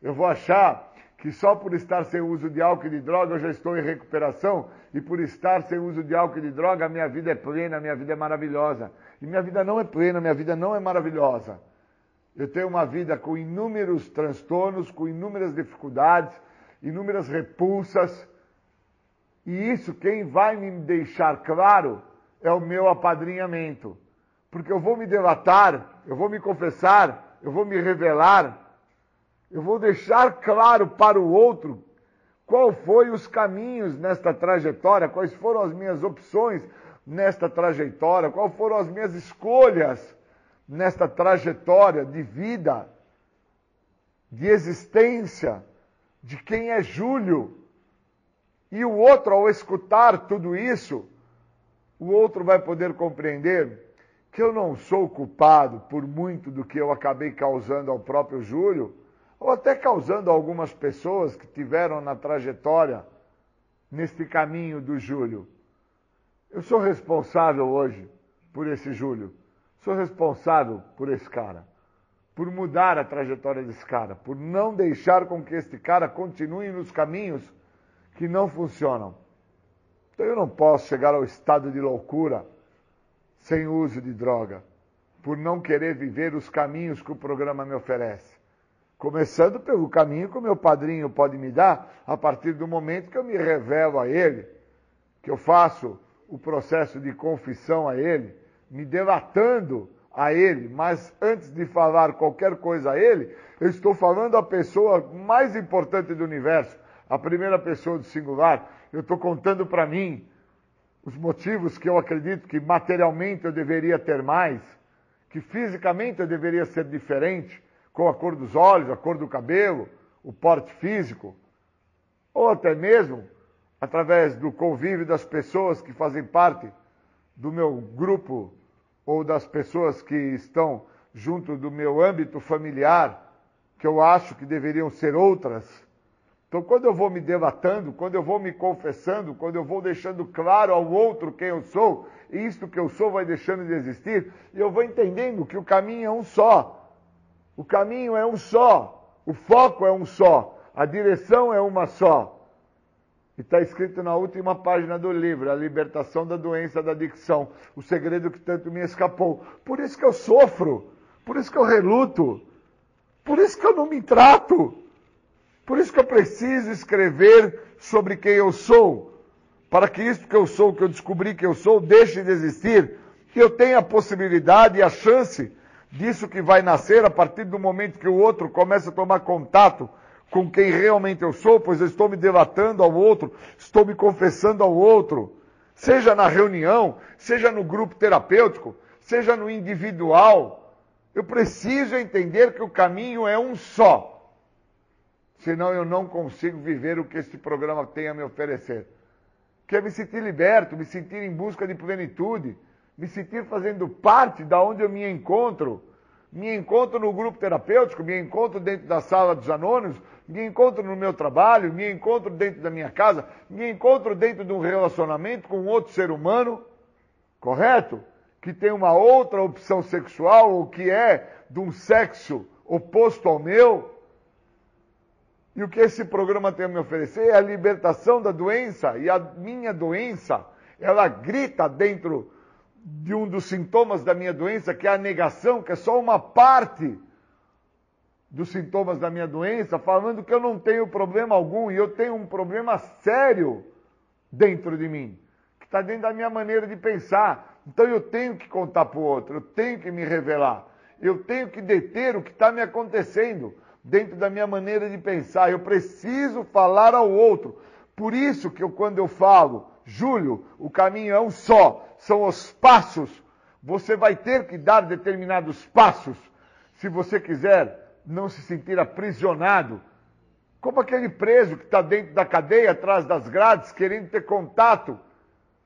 Eu vou achar que só por estar sem uso de álcool e de droga eu já estou em recuperação e por estar sem uso de álcool e de droga a minha vida é plena, a minha vida é maravilhosa. E minha vida não é plena, minha vida não é maravilhosa. Eu tenho uma vida com inúmeros transtornos, com inúmeras dificuldades, inúmeras repulsas, e isso quem vai me deixar claro é o meu apadrinhamento. Porque eu vou me delatar, eu vou me confessar, eu vou me revelar, eu vou deixar claro para o outro qual foi os caminhos nesta trajetória, quais foram as minhas opções nesta trajetória, quais foram as minhas escolhas nesta trajetória de vida, de existência, de quem é Júlio. E o outro, ao escutar tudo isso, o outro vai poder compreender que eu não sou culpado por muito do que eu acabei causando ao próprio Júlio, ou até causando a algumas pessoas que tiveram na trajetória neste caminho do Júlio. Eu sou responsável hoje por esse Júlio. Sou responsável por esse cara. Por mudar a trajetória desse cara. Por não deixar com que este cara continue nos caminhos que não funcionam. Então eu não posso chegar ao estado de loucura sem uso de droga, por não querer viver os caminhos que o programa me oferece. Começando pelo caminho que o meu padrinho pode me dar a partir do momento que eu me revelo a ele, que eu faço o processo de confissão a ele, me delatando a ele, mas antes de falar qualquer coisa a ele, eu estou falando a pessoa mais importante do universo, a primeira pessoa do singular, eu estou contando para mim os motivos que eu acredito que materialmente eu deveria ter mais, que fisicamente eu deveria ser diferente, com a cor dos olhos, a cor do cabelo, o porte físico, ou até mesmo através do convívio das pessoas que fazem parte do meu grupo ou das pessoas que estão junto do meu âmbito familiar, que eu acho que deveriam ser outras então, quando eu vou me debatando, quando eu vou me confessando, quando eu vou deixando claro ao outro quem eu sou, e isto que eu sou vai deixando de existir, e eu vou entendendo que o caminho é um só. O caminho é um só. O foco é um só. A direção é uma só. E está escrito na última página do livro, a libertação da doença da adicção, o segredo que tanto me escapou. Por isso que eu sofro, por isso que eu reluto, por isso que eu não me trato. Por isso que eu preciso escrever sobre quem eu sou, para que isso que eu sou, que eu descobri que eu sou, deixe de existir, que eu tenha a possibilidade e a chance disso que vai nascer a partir do momento que o outro começa a tomar contato com quem realmente eu sou, pois eu estou me delatando ao outro, estou me confessando ao outro, seja na reunião, seja no grupo terapêutico, seja no individual. Eu preciso entender que o caminho é um só. Senão eu não consigo viver o que este programa tem a me oferecer. Que é me sentir liberto, me sentir em busca de plenitude, me sentir fazendo parte da onde eu me encontro. Me encontro no grupo terapêutico, me encontro dentro da sala dos anônimos, me encontro no meu trabalho, me encontro dentro da minha casa, me encontro dentro de um relacionamento com outro ser humano, correto? Que tem uma outra opção sexual ou que é de um sexo oposto ao meu. E o que esse programa tem a me oferecer é a libertação da doença. E a minha doença, ela grita dentro de um dos sintomas da minha doença, que é a negação, que é só uma parte dos sintomas da minha doença, falando que eu não tenho problema algum e eu tenho um problema sério dentro de mim, que está dentro da minha maneira de pensar. Então eu tenho que contar para o outro, eu tenho que me revelar, eu tenho que deter o que está me acontecendo dentro da minha maneira de pensar. Eu preciso falar ao outro. Por isso que eu, quando eu falo, Júlio, o caminho é um só, são os passos. Você vai ter que dar determinados passos se você quiser não se sentir aprisionado. Como aquele preso que está dentro da cadeia, atrás das grades, querendo ter contato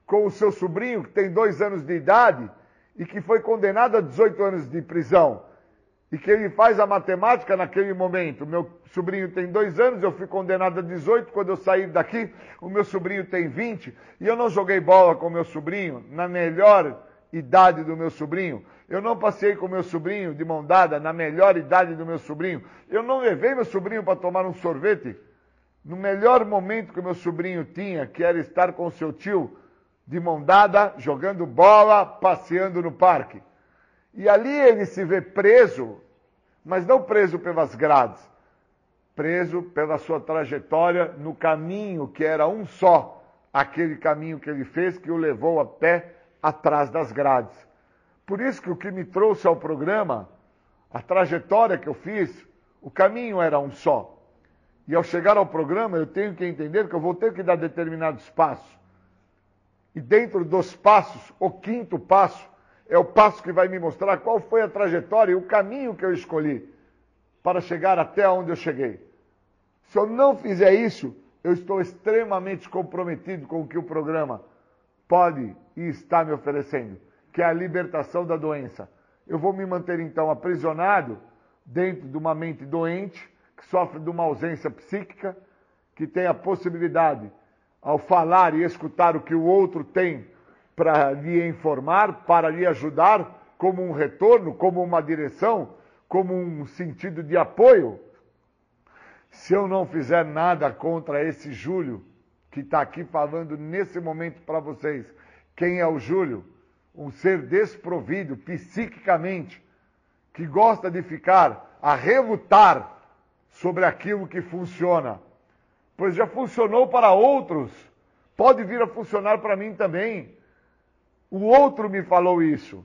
com o seu sobrinho, que tem dois anos de idade e que foi condenado a 18 anos de prisão e que ele faz a matemática naquele momento. Meu sobrinho tem dois anos, eu fui condenado a 18. Quando eu saí daqui, o meu sobrinho tem 20. E eu não joguei bola com meu sobrinho na melhor idade do meu sobrinho. Eu não passei com meu sobrinho de mão dada na melhor idade do meu sobrinho. Eu não levei meu sobrinho para tomar um sorvete no melhor momento que meu sobrinho tinha, que era estar com seu tio de mão dada, jogando bola, passeando no parque. E ali ele se vê preso, mas não preso pelas grades, preso pela sua trajetória no caminho que era um só, aquele caminho que ele fez que o levou até atrás das grades. Por isso que o que me trouxe ao programa, a trajetória que eu fiz, o caminho era um só. E ao chegar ao programa, eu tenho que entender que eu vou ter que dar determinados passos. E dentro dos passos, o quinto passo é o passo que vai me mostrar qual foi a trajetória e o caminho que eu escolhi para chegar até onde eu cheguei. Se eu não fizer isso, eu estou extremamente comprometido com o que o programa pode e está me oferecendo, que é a libertação da doença. Eu vou me manter então aprisionado dentro de uma mente doente, que sofre de uma ausência psíquica, que tem a possibilidade, ao falar e escutar o que o outro tem para lhe informar, para lhe ajudar, como um retorno, como uma direção, como um sentido de apoio. Se eu não fizer nada contra esse Júlio, que está aqui falando nesse momento para vocês, quem é o Júlio? Um ser desprovido psiquicamente, que gosta de ficar a relutar sobre aquilo que funciona. Pois já funcionou para outros, pode vir a funcionar para mim também. O outro me falou isso,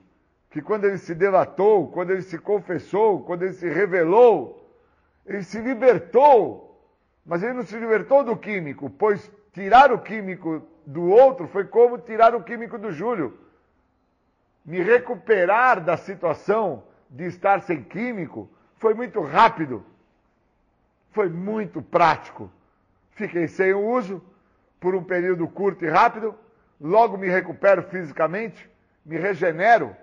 que quando ele se delatou, quando ele se confessou, quando ele se revelou, ele se libertou, mas ele não se libertou do químico, pois tirar o químico do outro foi como tirar o químico do Júlio. Me recuperar da situação de estar sem químico foi muito rápido, foi muito prático. Fiquei sem o uso por um período curto e rápido, logo me recupero fisicamente, me regenero,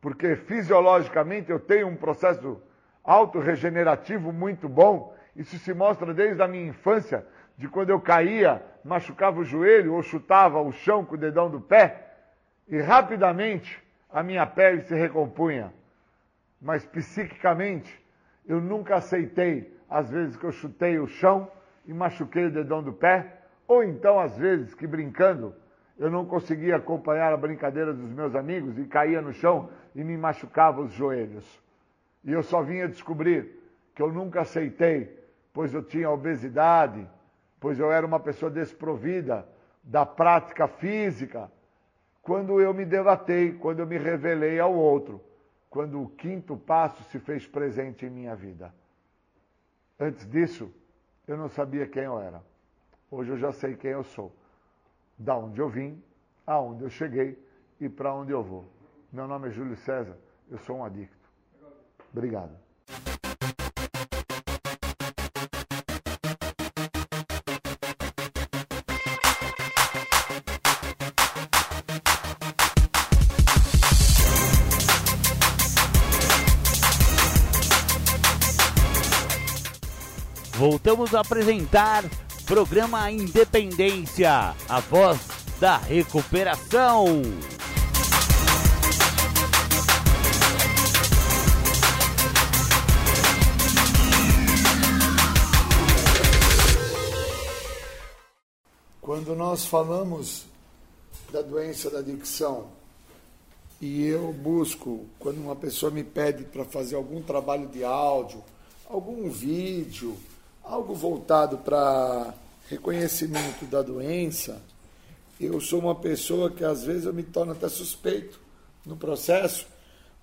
porque fisiologicamente eu tenho um processo autorregenerativo muito bom. Isso se mostra desde a minha infância, de quando eu caía, machucava o joelho ou chutava o chão com o dedão do pé, e rapidamente a minha pele se recompunha. Mas psiquicamente, eu nunca aceitei as vezes que eu chutei o chão e machuquei o dedão do pé, ou então às vezes que brincando eu não conseguia acompanhar a brincadeira dos meus amigos e caía no chão e me machucava os joelhos. E eu só vinha descobrir que eu nunca aceitei, pois eu tinha obesidade, pois eu era uma pessoa desprovida da prática física, quando eu me delatei, quando eu me revelei ao outro, quando o quinto passo se fez presente em minha vida. Antes disso, eu não sabia quem eu era. Hoje eu já sei quem eu sou, da onde eu vim, aonde eu cheguei e para onde eu vou. Meu nome é Júlio César, eu sou um adicto. Obrigado. Voltamos a apresentar programa Independência, a voz da recuperação. Quando nós falamos da doença da adicção e eu busco, quando uma pessoa me pede para fazer algum trabalho de áudio, algum vídeo, algo voltado para reconhecimento da doença, eu sou uma pessoa que às vezes eu me torno até suspeito no processo,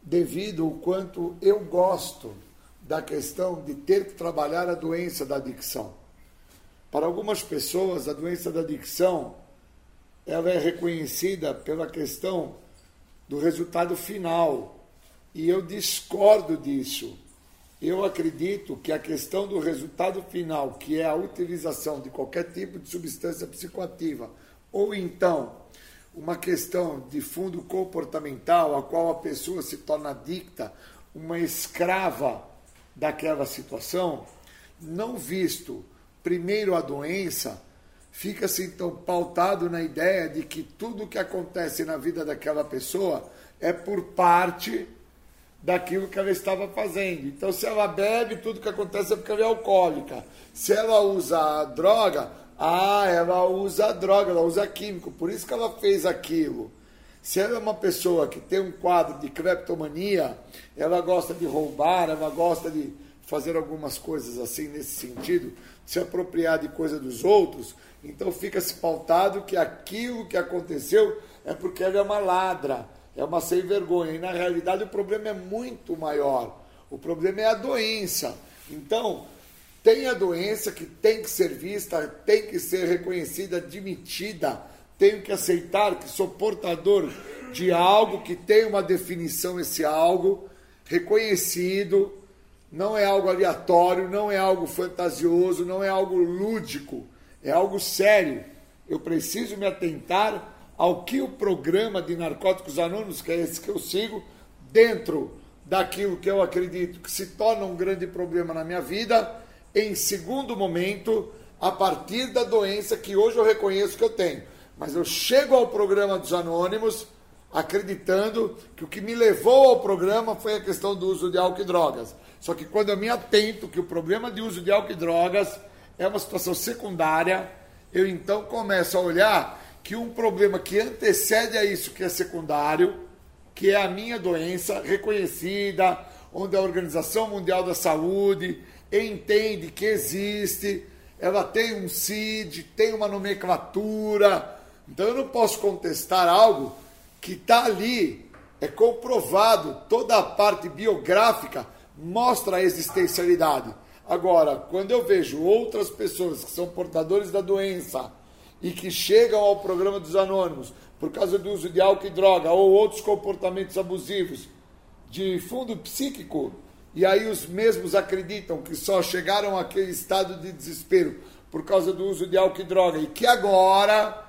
devido ao quanto eu gosto da questão de ter que trabalhar a doença da adicção. Para algumas pessoas, a doença da adicção ela é reconhecida pela questão do resultado final. E eu discordo disso. Eu acredito que a questão do resultado final, que é a utilização de qualquer tipo de substância psicoativa, ou então uma questão de fundo comportamental, a qual a pessoa se torna adicta, uma escrava daquela situação, não visto primeiro a doença, fica-se então pautado na ideia de que tudo que acontece na vida daquela pessoa é por parte daquilo que ela estava fazendo. Então, se ela bebe, tudo que acontece é porque ela é alcoólica. Se ela usa droga, ah, ela usa droga, ela usa químico, por isso que ela fez aquilo. Se ela é uma pessoa que tem um quadro de cleptomania, ela gosta de roubar, ela gosta de fazer algumas coisas assim nesse sentido, se apropriar de coisa dos outros, então fica-se pautado que aquilo que aconteceu é porque ela é uma ladra, é uma sem vergonha. E na realidade o problema é muito maior. O problema é a doença. Então, tem a doença que tem que ser vista, tem que ser reconhecida, admitida. Tenho que aceitar que sou portador de algo que tem uma definição, esse algo reconhecido. Não é algo aleatório, não é algo fantasioso, não é algo lúdico, é algo sério. Eu preciso me atentar ao que o programa de Narcóticos Anônimos, que é esse que eu sigo, dentro daquilo que eu acredito que se torna um grande problema na minha vida, em segundo momento, a partir da doença que hoje eu reconheço que eu tenho. Mas eu chego ao programa dos Anônimos acreditando que o que me levou ao programa foi a questão do uso de álcool e drogas. Só que quando eu me atento que o problema de uso de álcool e drogas é uma situação secundária, eu então começo a olhar que um problema que antecede a isso, que é secundário, que é a minha doença reconhecida, onde a Organização Mundial da Saúde entende que existe, ela tem um CID, tem uma nomenclatura. Então eu não posso contestar algo que está ali, é comprovado, toda a parte biográfica mostra a existencialidade. Agora, quando eu vejo outras pessoas que são portadores da doença, e que chegam ao programa dos anônimos por causa do uso de álcool e droga ou outros comportamentos abusivos de fundo psíquico, e aí os mesmos acreditam que só chegaram àquele estado de desespero por causa do uso de álcool e droga e que agora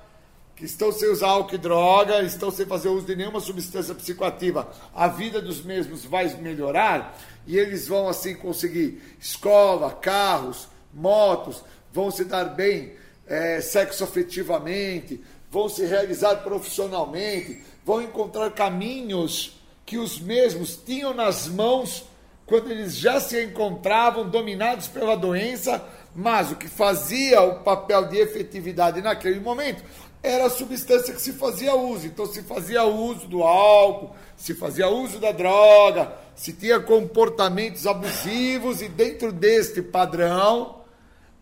que estão sem usar álcool e droga, estão sem fazer uso de nenhuma substância psicoativa, a vida dos mesmos vai melhorar e eles vão assim conseguir escola, carros, motos, vão se dar bem é, sexo afetivamente, vão se realizar profissionalmente, vão encontrar caminhos que os mesmos tinham nas mãos quando eles já se encontravam dominados pela doença, mas o que fazia o papel de efetividade naquele momento era a substância que se fazia uso. Então, se fazia uso do álcool, se fazia uso da droga, se tinha comportamentos abusivos, e dentro deste padrão,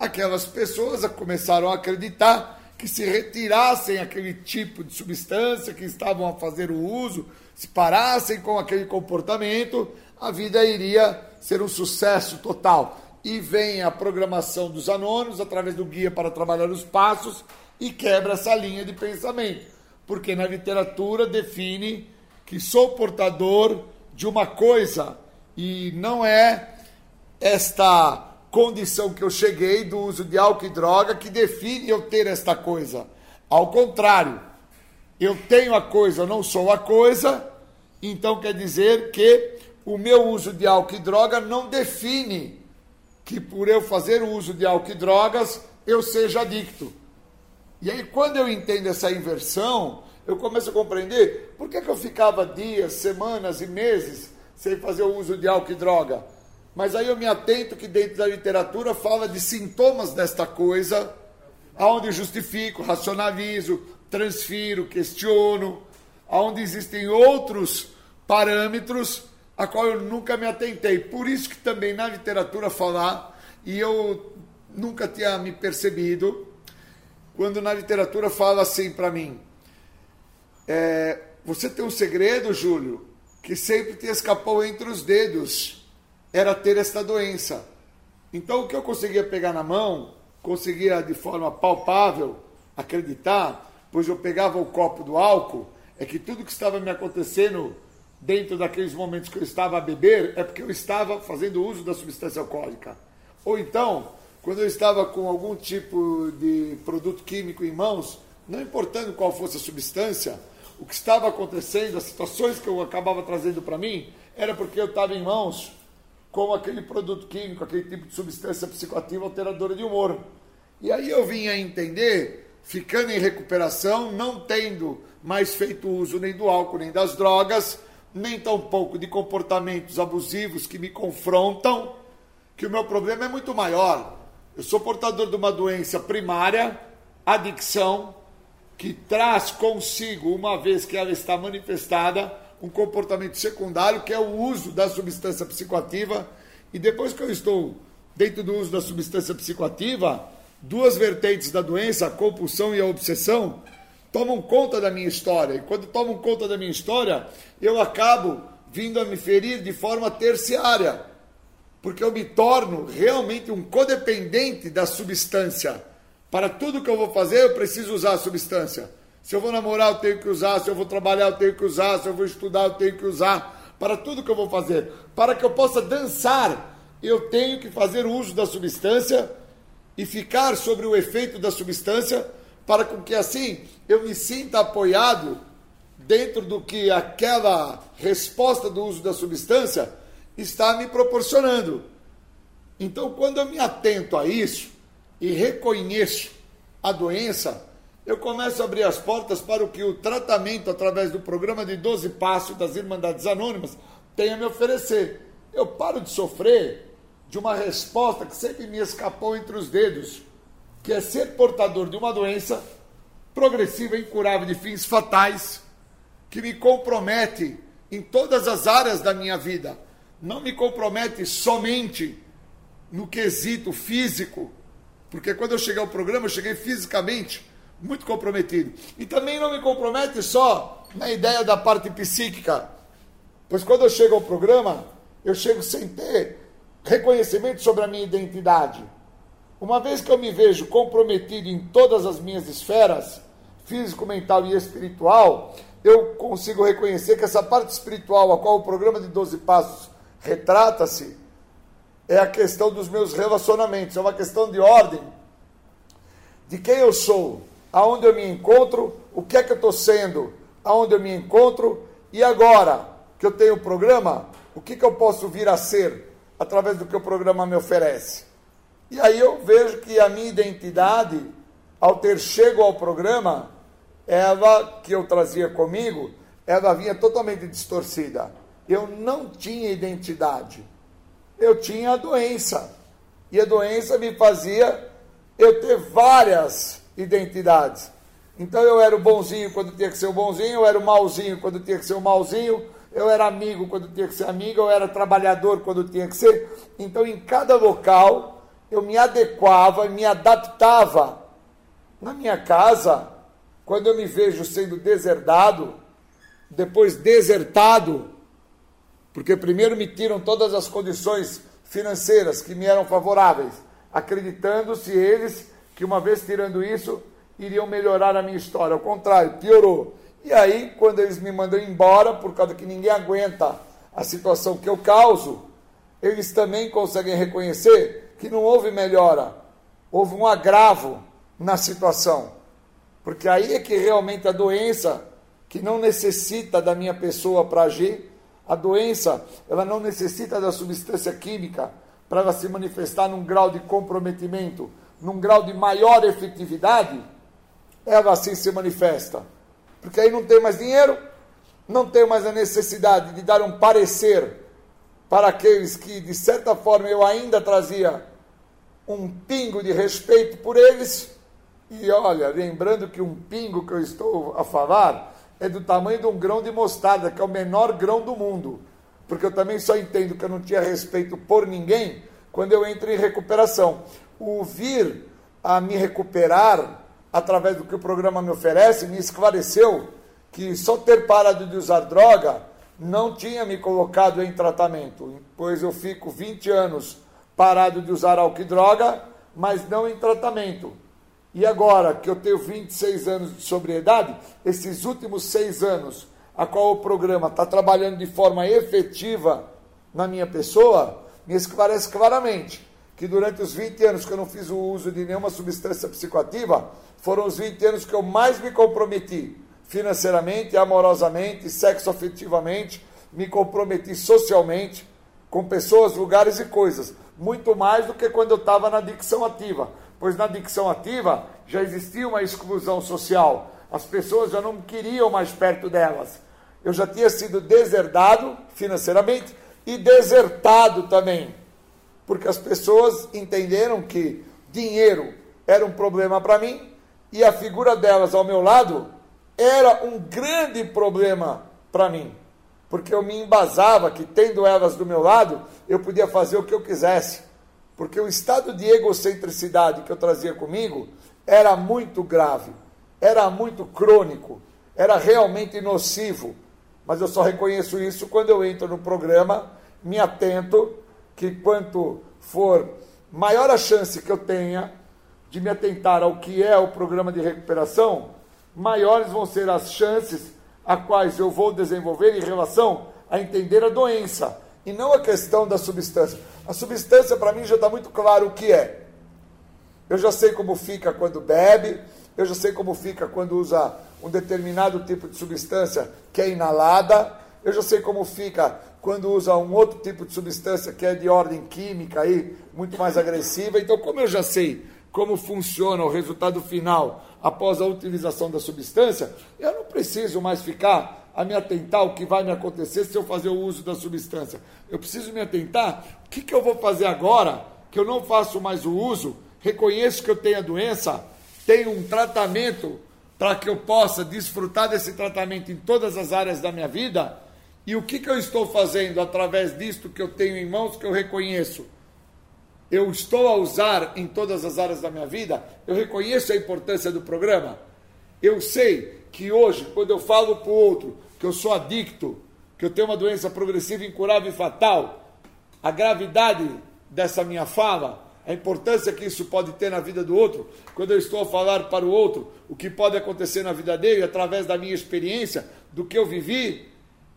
aquelas pessoas começaram a acreditar que se retirassem aquele tipo de substância que estavam a fazer o uso, se parassem com aquele comportamento, a vida iria ser um sucesso total. E vem a programação dos anônimos através do guia para trabalhar os passos e quebra essa linha de pensamento. Porque na literatura define que sou portador de uma coisa e não é esta condição que eu cheguei do uso de álcool e droga que define eu ter esta coisa. Ao contrário, eu tenho a coisa, não sou a coisa, então quer dizer que o meu uso de álcool e droga não define que por eu fazer o uso de álcool e drogas eu seja adicto. E aí, quando eu entendo essa inversão, eu começo a compreender por que, que eu ficava dias, semanas e meses sem fazer o uso de álcool e droga. Mas aí eu me atento que dentro da literatura fala de sintomas desta coisa, aonde justifico, racionalizo, transfiro, questiono, aonde existem outros parâmetros a qual eu nunca me atentei. Por isso que também na literatura falar, e eu nunca tinha me percebido, quando na literatura fala assim para mim, é, você tem um segredo, Júlio, que sempre te escapou entre os dedos, era ter esta doença. Então o que eu conseguia pegar na mão, conseguia de forma palpável acreditar, pois eu pegava o copo do álcool, é que tudo que estava me acontecendo dentro daqueles momentos que eu estava a beber, é porque eu estava fazendo uso da substância alcoólica. Ou então, quando eu estava com algum tipo de produto químico em mãos, não importando qual fosse a substância, o que estava acontecendo, as situações que eu acabava trazendo para mim, era porque eu estava em mãos com aquele produto químico, aquele tipo de substância psicoativa alteradora de humor. E aí eu vinha a entender, ficando em recuperação, não tendo mais feito uso nem do álcool nem das drogas, nem tampouco de comportamentos abusivos que me confrontam, que o meu problema é muito maior. Eu sou portador de uma doença primária, adicção, que traz consigo, uma vez que ela está manifestada, um comportamento secundário, que é o uso da substância psicoativa. E depois que eu estou dentro do uso da substância psicoativa, duas vertentes da doença, a compulsão e a obsessão, tomam conta da minha história. E quando tomam conta da minha história, eu acabo vindo a me ferir de forma terciária, porque eu me torno realmente um codependente da substância. Para tudo que eu vou fazer, eu preciso usar a substância. Se eu vou namorar, eu tenho que usar. Se eu vou trabalhar, eu tenho que usar. Se eu vou estudar, eu tenho que usar. Para tudo que eu vou fazer. Para que eu possa dançar, eu tenho que fazer uso da substância e ficar sobre o efeito da substância, para que assim eu me sinta apoiado dentro do que aquela resposta do uso da substância está me proporcionando. Então, quando eu me atento a isso, e reconheço a doença, eu começo a abrir as portas para o que o tratamento através do programa de 12 passos das Irmandades Anônimas tem a me oferecer. Eu paro de sofrer de uma resposta que sempre me escapou entre os dedos, que é ser portador de uma doença progressiva incurável de fins fatais, que me compromete em todas as áreas da minha vida. Não me compromete somente no quesito físico, porque quando eu cheguei ao programa, eu cheguei fisicamente muito comprometido. E também não me compromete só na ideia da parte psíquica, pois quando eu chego ao programa, eu chego sem ter reconhecimento sobre a minha identidade. Uma vez que eu me vejo comprometido em todas as minhas esferas, físico, mental e espiritual, eu consigo reconhecer que essa parte espiritual, a qual o programa de 12 Passos retrata-se, é a questão dos meus relacionamentos, é uma questão de ordem, de quem eu sou, aonde eu me encontro, o que é que eu estou sendo, aonde eu me encontro, e agora que eu tenho o programa, o que, que eu posso vir a ser através do que o programa me oferece. E aí eu vejo que a minha identidade, ao ter chego ao programa, ela que eu trazia comigo, ela vinha totalmente distorcida. Eu não tinha identidade eu tinha a doença. E a doença me fazia eu ter várias identidades. Então eu era o bonzinho quando tinha que ser o bonzinho, eu era o malzinho quando tinha que ser o malzinho, eu era amigo quando tinha que ser amigo, eu era trabalhador quando tinha que ser. Então em cada local eu me adequava, me adaptava Na minha casa, quando eu me vejo sendo deserdado, depois desertado, porque primeiro me tiram todas as condições financeiras que me eram favoráveis, acreditando-se eles que uma vez tirando isso, iriam melhorar a minha história. Ao contrário, piorou. E aí, quando eles me mandam embora, por causa que ninguém aguenta a situação que eu causo, eles também conseguem reconhecer que não houve melhora, houve um agravo na situação. Porque aí é que realmente a doença, que não necessita da minha pessoa para agir, a doença, ela não necessita da substância química para ela se manifestar num grau de comprometimento, num grau de maior efetividade, ela assim se manifesta. Porque aí não tem mais dinheiro, não tem mais a necessidade de dar um parecer para aqueles que, de certa forma, eu ainda trazia um pingo de respeito por eles. E olha, lembrando que um pingo que eu estou a falar é do tamanho de um grão de mostarda, que é o menor grão do mundo. Porque eu também só entendo que eu não tinha respeito por ninguém quando eu entro em recuperação. O vir a me recuperar através do que o programa me oferece me esclareceu que só ter parado de usar droga não tinha me colocado em tratamento, pois eu fico 20 anos parado de usar álcool e droga, mas não em tratamento. E agora que eu tenho 26 anos de sobriedade, esses últimos seis anos, a qual o programa está trabalhando de forma efetiva na minha pessoa, me esclarece claramente que durante os 20 anos que eu não fiz o uso de nenhuma substância psicoativa, foram os 20 anos que eu mais me comprometi financeiramente, amorosamente, sexoafetivamente, me comprometi socialmente com pessoas, lugares e coisas, muito mais do que quando eu estava na adicção ativa pois na dicção ativa já existia uma exclusão social. As pessoas já não queriam mais perto delas. Eu já tinha sido deserdado financeiramente e desertado também, porque as pessoas entenderam que dinheiro era um problema para mim e a figura delas ao meu lado era um grande problema para mim, porque eu me embasava que tendo elas do meu lado, eu podia fazer o que eu quisesse porque o estado de egocentricidade que eu trazia comigo era muito grave, era muito crônico, era realmente nocivo. Mas eu só reconheço isso quando eu entro no programa, me atento que quanto for maior a chance que eu tenha de me atentar ao que é o programa de recuperação, maiores vão ser as chances a quais eu vou desenvolver em relação a entender a doença e não a questão da substância. A substância, para mim, já está muito claro o que é. Eu já sei como fica quando bebe, eu já sei como fica quando usa um determinado tipo de substância que é inalada, eu já sei como fica quando usa um outro tipo de substância que é de ordem química aí, muito mais agressiva. Então, como eu já sei como funciona o resultado final após a utilização da substância, eu não preciso mais ficar a me atentar ao que vai me acontecer se eu fazer o uso da substância. Eu preciso me atentar o que, que eu vou fazer agora que eu não faço mais o uso, reconheço que eu tenho a doença, tenho um tratamento para que eu possa desfrutar desse tratamento em todas as áreas da minha vida. E o que, que eu estou fazendo através disto que eu tenho em mãos, que eu reconheço? Eu estou a usar em todas as áreas da minha vida, eu reconheço a importância do programa. Eu sei que hoje, quando eu falo para o outro que eu sou adicto, que eu tenho uma doença progressiva, incurável e fatal, a gravidade dessa minha fala, a importância que isso pode ter na vida do outro, quando eu estou a falar para o outro o que pode acontecer na vida dele através da minha experiência, do que eu vivi,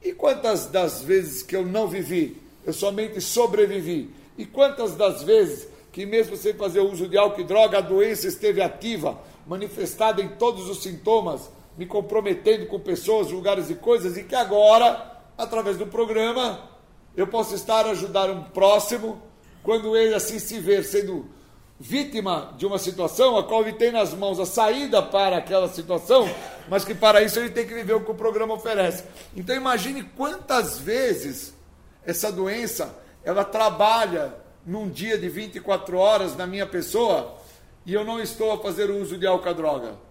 e quantas das vezes que eu não vivi, eu somente sobrevivi, e quantas das vezes que mesmo sem fazer uso de álcool e droga, a doença esteve ativa, manifestada em todos os sintomas, me comprometendo com pessoas, lugares e coisas, e que agora, através do programa, eu posso estar a ajudar um próximo, quando ele assim se ver sendo vítima de uma situação a qual ele tem nas mãos a saída para aquela situação, mas que para isso ele tem que viver o que o programa oferece. Então imagine quantas vezes essa doença ela trabalha num dia de 24 horas na minha pessoa e eu não estou a fazer uso de álcool droga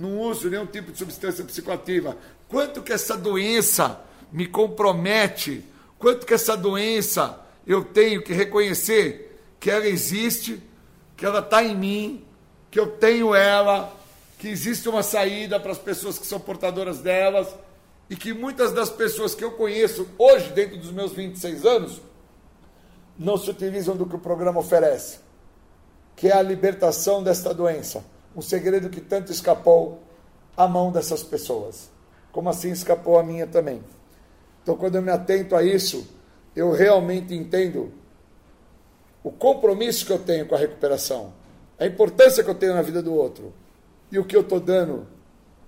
não uso nenhum tipo de substância psicoativa. Quanto que essa doença me compromete, quanto que essa doença eu tenho que reconhecer que ela existe, que ela está em mim, que eu tenho ela, que existe uma saída para as pessoas que são portadoras delas e que muitas das pessoas que eu conheço hoje, dentro dos meus 26 anos, não se utilizam do que o programa oferece, que é a libertação desta doença, um segredo que tanto escapou à mão dessas pessoas, como assim escapou a minha também. Então, quando eu me atento a isso, eu realmente entendo o compromisso que eu tenho com a recuperação, a importância que eu tenho na vida do outro e o que eu estou dando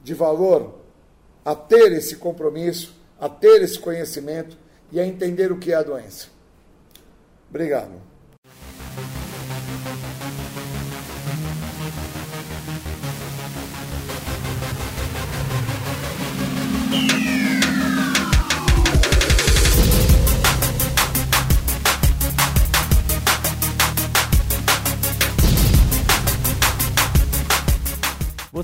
de valor a ter esse compromisso, a ter esse conhecimento e a entender o que é a doença. Obrigado.